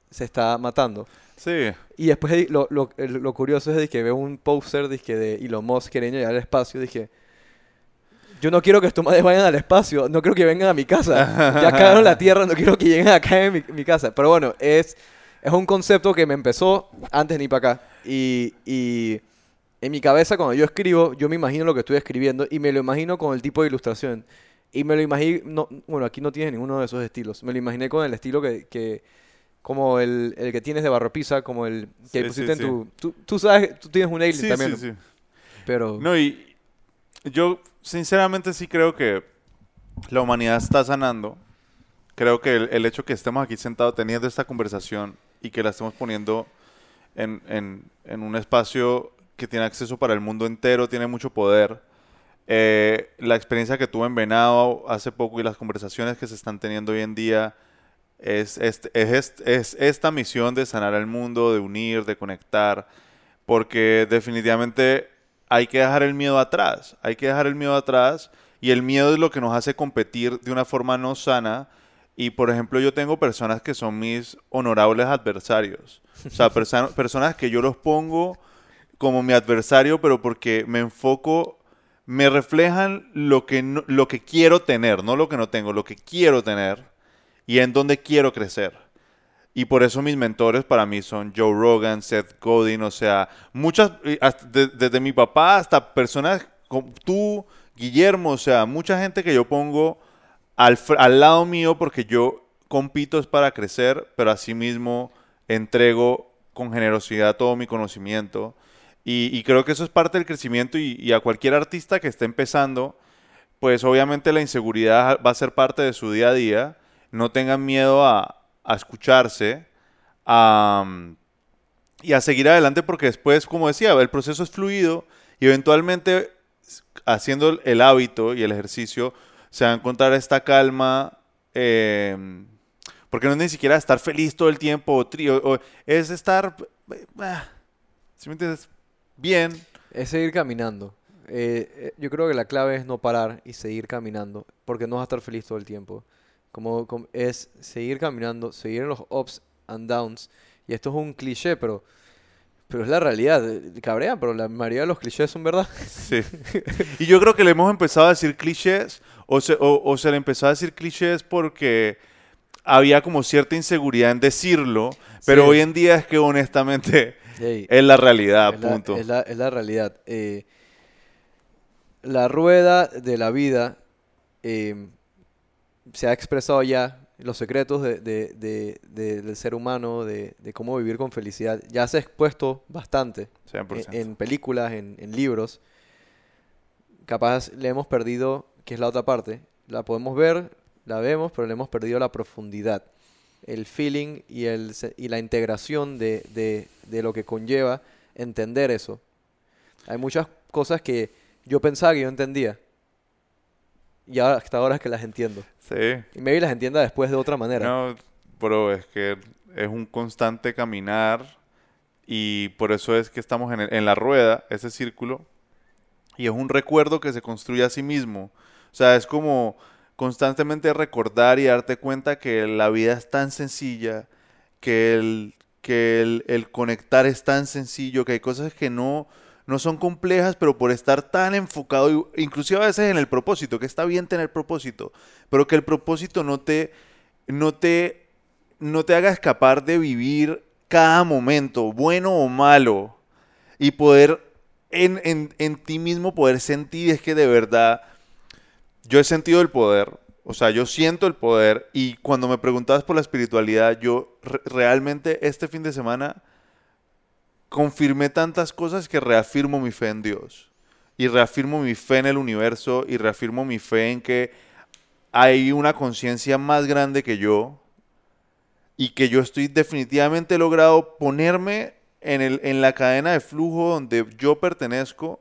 se está matando. Sí. Y después lo, lo, lo curioso es de que veo un póster de Elon Musk queriendo llegar al espacio. Dije, yo no quiero que estos madres vayan al espacio, no quiero que vengan a mi casa. Ya cagaron la Tierra, no quiero que lleguen acá en mi, mi casa. Pero bueno, es, es un concepto que me empezó antes ir para acá. Y, y en mi cabeza, cuando yo escribo, yo me imagino lo que estoy escribiendo y me lo imagino con el tipo de ilustración. Y me lo imagino, bueno, aquí no tienes ninguno de esos estilos. Me lo imaginé con el estilo que, que como el, el que tienes de Barro Pizza, como el que Sí, pusiste sí, en sí. tu... Tú, tú sabes, tú tienes un alien también, sí, sí. pero... No, y yo sinceramente sí creo que la humanidad está sanando. Creo que el, el hecho que estemos aquí sentados teniendo esta conversación y que la estemos poniendo en, en- en un espacio que tiene acceso para el mundo entero, tiene mucho poder. Eh, la experiencia que tuve en Venado hace poco y las conversaciones que se están teniendo hoy en día es, este- es, est- es esta misión de sanar al mundo, de unir, de conectar, porque definitivamente hay que dejar el miedo atrás, hay que dejar el miedo atrás y el miedo es lo que nos hace competir de una forma no sana. Y por ejemplo yo tengo personas que son mis honorables adversarios, o sea, persa- personas que yo los pongo como mi adversario, pero porque me enfoco, me reflejan lo que, no- lo que quiero tener, no lo que no tengo, lo que quiero tener y en donde quiero crecer. Y por eso mis mentores para mí son Joe Rogan, Seth Godin, o sea, muchas, desde mi papá hasta personas como tú, Guillermo, o sea, mucha gente que yo pongo al, al lado mío porque yo compito es para crecer, pero asimismo entrego con generosidad todo mi conocimiento. Y, creo que eso es parte del crecimiento y a cualquier artista que esté empezando, pues obviamente la inseguridad va a ser parte de su día a día. No tengan miedo a, a escucharse a, y a seguir adelante porque después, como decía, el proceso es fluido y eventualmente haciendo el- hábito y el ejercicio se va a encontrar esta calma. eh, porque no es ni siquiera estar feliz todo el tiempo, o o- es estar, eh, ¿sí me entiendes? Bien, Es seguir caminando. Eh, eh, yo creo que la clave es no parar y seguir caminando, porque no vas a estar feliz todo el tiempo. Como, como- es seguir caminando, seguir en los ups and downs. Y esto es un cliché, pero, pero es la realidad. Cabrean, pero la mayoría de los clichés son verdad. Sí. Y yo creo que le hemos empezado a decir clichés, o se, o, o se le empezó a decir clichés porque había como cierta inseguridad en decirlo, pero Sí. hoy en día es que honestamente es la realidad, es la- punto. es la, es la realidad. Eh, la rueda de la vida eh, se ha expresado ya, los secretos de- de- de- de- del ser humano, de, cómo vivir con felicidad, ya se ha expuesto bastante 100%. en, en películas, en, en libros. Capaz le hemos perdido, que es la otra parte, la podemos ver, la vemos, pero le hemos perdido la profundidad, el feeling y, el, y la integración de, de- de lo que conlleva entender eso. Hay muchas cosas que yo pensaba que yo entendía. Y hasta ahora es que las entiendo. Sí. Y maybe las entienda después de otra manera. No, bro, es que es un constante caminar y por eso es que estamos en, el- en la rueda, ese círculo, y es un recuerdo que se construye a sí mismo. O sea, es como constantemente recordar y darte cuenta que la vida es tan sencilla, que el, que el, el conectar es tan sencillo, que hay cosas que no, no son complejas, pero por estar tan enfocado, inclusive a veces en el propósito, que está bien tener propósito, pero que el propósito no te, no te, no te haga escapar de vivir cada momento, bueno o malo. Y poder en, en, en ti mismo poder sentir, es que de verdad, yo he sentido el poder, o sea, yo siento el poder y cuando me preguntabas por la espiritualidad, yo re- realmente este fin de semana confirmé tantas cosas que reafirmo mi fe en Dios. Y reafirmo mi fe en el universo y reafirmo mi fe en que hay una conciencia más grande que yo y que yo estoy definitivamente logrado ponerme en, el, en la cadena de flujo donde yo pertenezco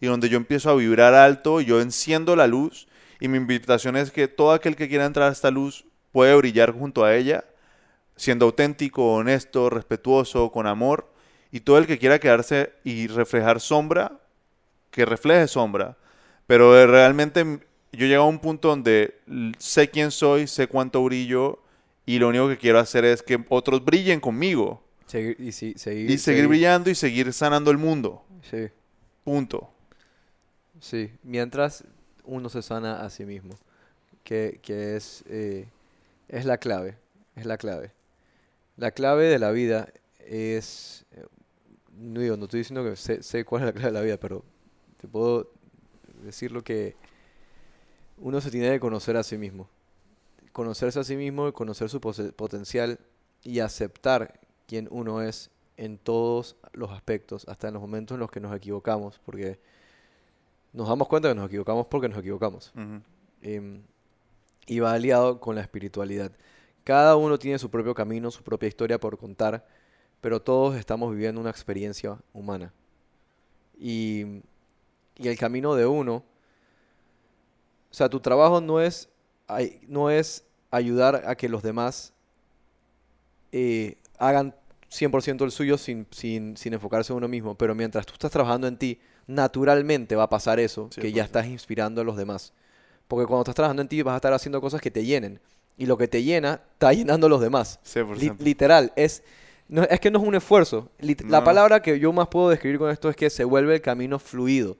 y donde yo empiezo a vibrar alto, y yo enciendo la luz y mi invitación es que todo aquel que quiera entrar a esta luz puede brillar junto a ella, siendo auténtico, honesto, respetuoso, con amor, y todo el que quiera quedarse y reflejar sombra, que refleje sombra. Pero eh, realmente m- yo llego a un punto donde sé quién soy, sé cuánto brillo, y lo único que quiero hacer es que otros brillen conmigo. Seguir, y sí, seguir, Y seguir brillando y seguir sanando el mundo. Sí, Punto. sí. Mientras uno se sana a sí mismo, que, que es, eh, es la clave, es la clave. La clave de la vida es, eh, no digo, no estoy diciendo que sé, sé cuál es la clave de la vida, pero te puedo decir lo que uno se tiene que conocer a sí mismo. Conocerse a sí mismo, conocer su potencial y aceptar quién uno es en todos los aspectos, hasta en los momentos en los que nos equivocamos, porque nos damos cuenta que nos equivocamos porque nos equivocamos. Em, y va aliado con la espiritualidad. Cada uno tiene su propio camino, su propia historia por contar, pero todos estamos viviendo una experiencia humana. Y, y el camino de uno, o sea, tu trabajo no es, no es ayudar a que los demás eh, hagan 100% el suyo sin, sin, sin enfocarse en uno mismo, pero mientras tú estás trabajando en ti, naturalmente va a pasar eso, que ya 100%. estás inspirando a los demás. Porque cuando estás trabajando en ti vas a estar haciendo cosas que te llenen. Y lo que te llena está llenando a los demás. Li- 100%. literal, es, no, es que no es un esfuerzo. La No. palabra que yo más puedo describir con esto es que se vuelve el camino fluido,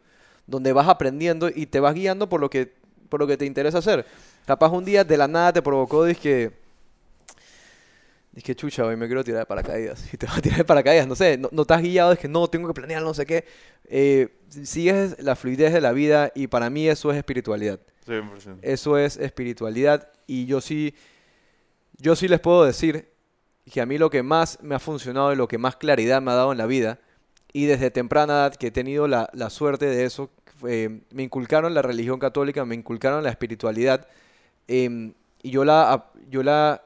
donde vas aprendiendo y te vas guiando por lo que, por lo que te interesa hacer. Capaz un día de la nada te provocó, dizque, dije, chucha, hoy me quiero tirar de paracaídas. Y te vas a tirar de paracaídas, no sé, no, no estás guiado, es que no, tengo que planear, no sé qué. Eh, sigues la fluidez de la vida y para mí eso es espiritualidad. 100%. Eso es espiritualidad y yo sí, yo sí les puedo decir que a mí lo que más me ha funcionado y lo que más claridad me ha dado en la vida y desde temprana edad que he tenido la, la suerte de eso, me inculcaron la religión católica, me inculcaron la espiritualidad em, y yo la, yo la,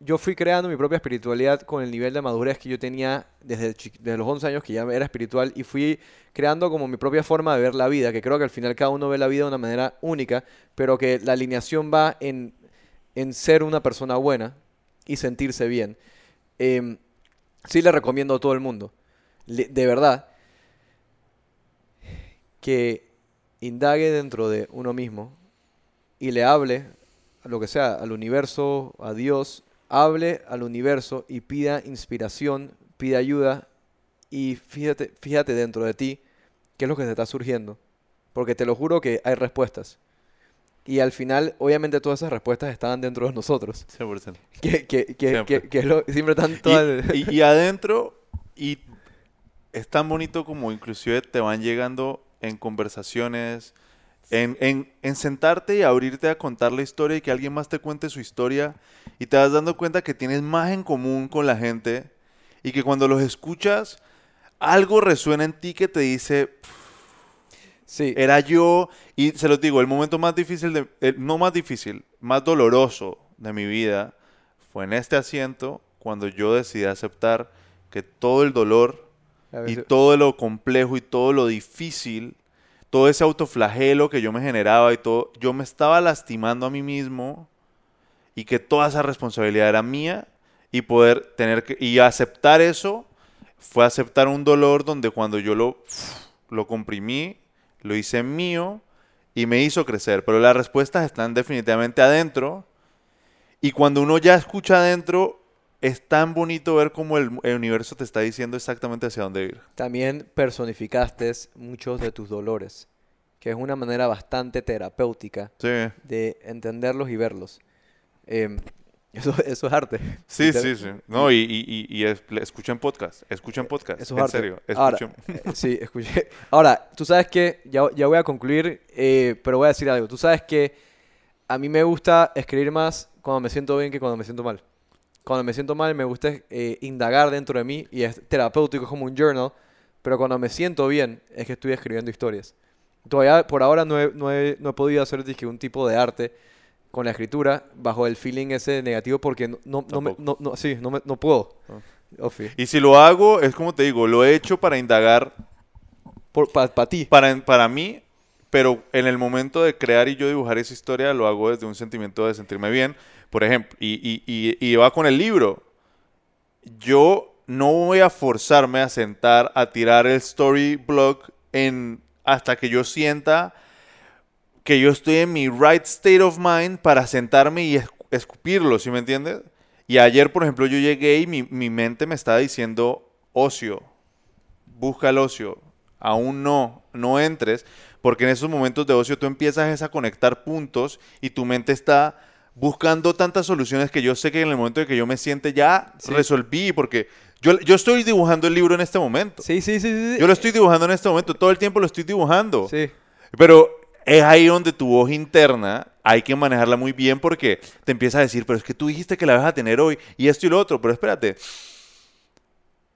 yo fui creando mi propia espiritualidad con el nivel de madurez que yo tenía desde, desde los 11 años que ya era espiritual y fui creando como mi propia forma de ver la vida, que creo que al final cada uno ve la vida de una manera única, pero que la alineación va en, en ser una persona buena y sentirse bien. Em, sí le recomiendo a todo el mundo, de verdad, que indague dentro de uno mismo y le hable lo que sea, al universo, a Dios, hable al universo y pida inspiración, pida ayuda y fíjate, fíjate dentro de ti qué es lo que te está surgiendo. Porque te lo juro que hay respuestas. Y al final, obviamente, todas esas respuestas estaban dentro de nosotros. 100%. Que, que, que, Siempre. que, lo- siempre están todas... Y, y- y adentro, y es tan bonito como inclusive te van llegando en conversaciones, en, en, en sentarte y abrirte a contar la historia y que alguien más te cuente su historia y te vas dando cuenta que tienes más en común con la gente y que cuando los escuchas, algo resuena en ti que te dice, Sí, era yo, y se los digo, el momento más difícil, de, no más difícil, más doloroso de mi vida fue en este asiento cuando yo decidí aceptar que todo el dolor y todo lo complejo y todo lo difícil, todo ese autoflagelo que yo me generaba y todo, yo me estaba lastimando a mí mismo y que toda esa responsabilidad era mía y poder tener que, y aceptar eso fue aceptar un dolor donde cuando yo lo, lo comprimí, lo hice mío y me hizo crecer, pero las respuestas están definitivamente adentro y cuando uno ya escucha adentro, es tan bonito ver cómo el, el universo te está diciendo exactamente hacia dónde ir. También personificaste muchos de tus dolores, que es una manera bastante terapéutica Sí, de entenderlos y verlos. Em, Eso, eso es arte. Sí, sí, sí. No, y, y, y, es- escuchen podcast, escuchen podcast. Eso es en arte. serio, Ahora, escuchen. eh, sí, escuché. Ahora, tú sabes que, ya, ya voy a concluir, eh, pero voy a decir algo. Tú sabes que a mí me gusta escribir más cuando me siento bien que cuando me siento mal. Cuando me siento mal me gusta eh, indagar dentro de mí y es terapéutico, es como un journal, pero cuando me siento bien es que estoy escribiendo historias. Todavía por ahora no he, no he, no he podido hacer dizque, un tipo de arte con la escritura bajo el feeling ese negativo porque no, no, no, me- no, no- sí, no, me- no puedo. Ofi. Y si lo hago, es como te digo, lo he hecho para indagar Para ti. para, para mí, pero en el momento de crear y yo dibujar esa historia, lo hago desde un sentimiento de sentirme bien. Por ejemplo, y, y, y, y va con el libro. Yo no voy a forzarme a sentar a tirar el storyblog en, hasta que yo sienta que yo estoy en mi right state of mind para sentarme y escu- escupirlo, ¿sí me entiendes? Y ayer, por ejemplo, yo llegué y mi, mi mente me estaba diciendo ocio, busca el ocio, aún no, no entres, porque en esos momentos de ocio tú empiezas a conectar puntos y tu mente está buscando tantas soluciones que yo sé que en el momento de que yo me siente ya Sí. resolví, porque yo, yo estoy dibujando el libro en este momento. Sí, sí, sí. sí. Yo lo estoy dibujando en este momento, todo el tiempo lo estoy dibujando. Sí. Pero es ahí donde tu voz interna hay que manejarla muy bien porque te empieza a decir, pero es que tú dijiste que la vas a tener hoy y esto y lo otro, pero espérate,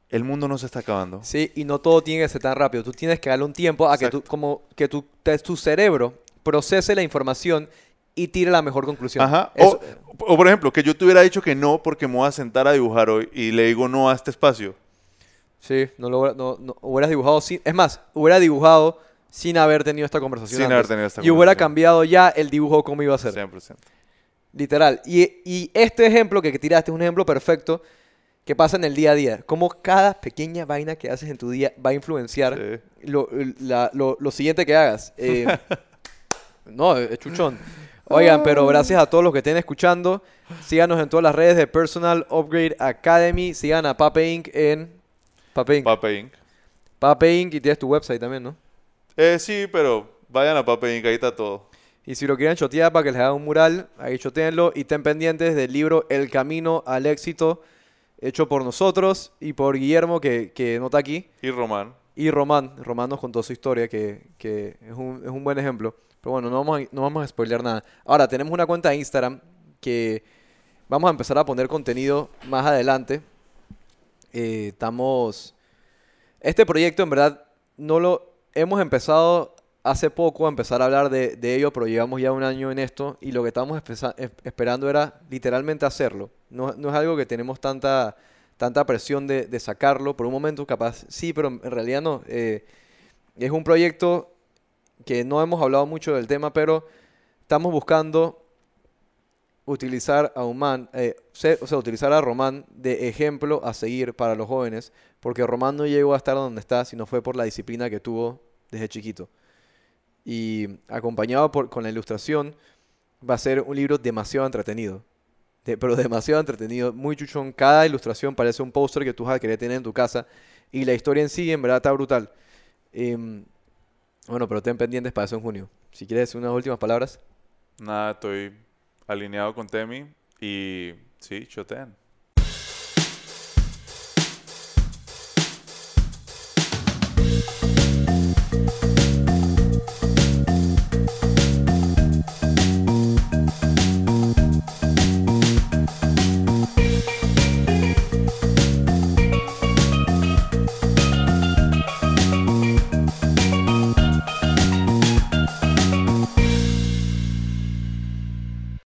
el mundo no se está acabando. Sí, y no todo tiene que ser tan rápido. Tú tienes que darle un tiempo a que tú, como que tu, te- tu cerebro procese la información y tire la mejor conclusión. Ajá. Eso- O, o, por ejemplo, que yo te hubiera dicho que no porque me voy a sentar a dibujar hoy y le digo no a este espacio. sí, no lo no- hubieras dibujado sin, es más, hubiera dibujado sin haber tenido esta conversación Sin antes. haber tenido esta y hubiera conversación. cambiado ya el dibujo cómo iba a ser. 100%. Literal. Y, y este ejemplo que tiraste es un ejemplo perfecto que pasa en el día a día. Cómo cada pequeña vaina que haces en tu día va a influenciar Sí. lo, la- lo- lo siguiente que hagas. Eh, no, es chuchón. Oigan, pero gracias a todos los que estén escuchando. Síganos en todas las redes de Personal Upgrade Academy. Sigan a Pape Inc. en Pape Inc. Pape Inc. Pape Inc. y tienes tu website también, ¿no? Eh, sí, pero vayan a Pape Inc. Ahí está todo. Y si lo quieren chotear para que les haga un mural, ahí chotéenlo. Y estén pendientes del libro El Camino al Éxito, hecho por nosotros y por Guillermo, que, que no está aquí. Y Román. Y Román, Román nos contó su historia, que, que es, un, es un buen ejemplo. Pero bueno, no vamos, a, no vamos a spoilear nada. Ahora, tenemos una cuenta de Instagram que vamos a empezar a poner contenido más adelante. Eh, estamos... Este proyecto en verdad no lo hemos empezado hace poco a empezar a hablar de, ello, pero llevamos ya un año en esto y lo que estábamos esperando era literalmente hacerlo. No, es algo que tenemos tanta, tanta presión de, sacarlo. Por un momento capaz sí, pero en realidad no. Eh, es un proyecto que no hemos hablado mucho del tema, pero estamos buscando utilizar a Human, eh, o sea, utilizar a Román de ejemplo a seguir para los jóvenes, porque Román no llegó a estar donde está, sino fue por la disciplina que tuvo desde chiquito. Y acompañado por, con la ilustración, va a ser un libro demasiado entretenido. Pero demasiado entretenido, muy chuchón. Cada ilustración parece un póster que tú vas a querer tener en tu casa. Y la historia en sí, en verdad, está brutal. Em, bueno, pero ten pendientes para eso en junio. Si quieres unas últimas palabras. Nada, estoy alineado con Temi y sí, chotean.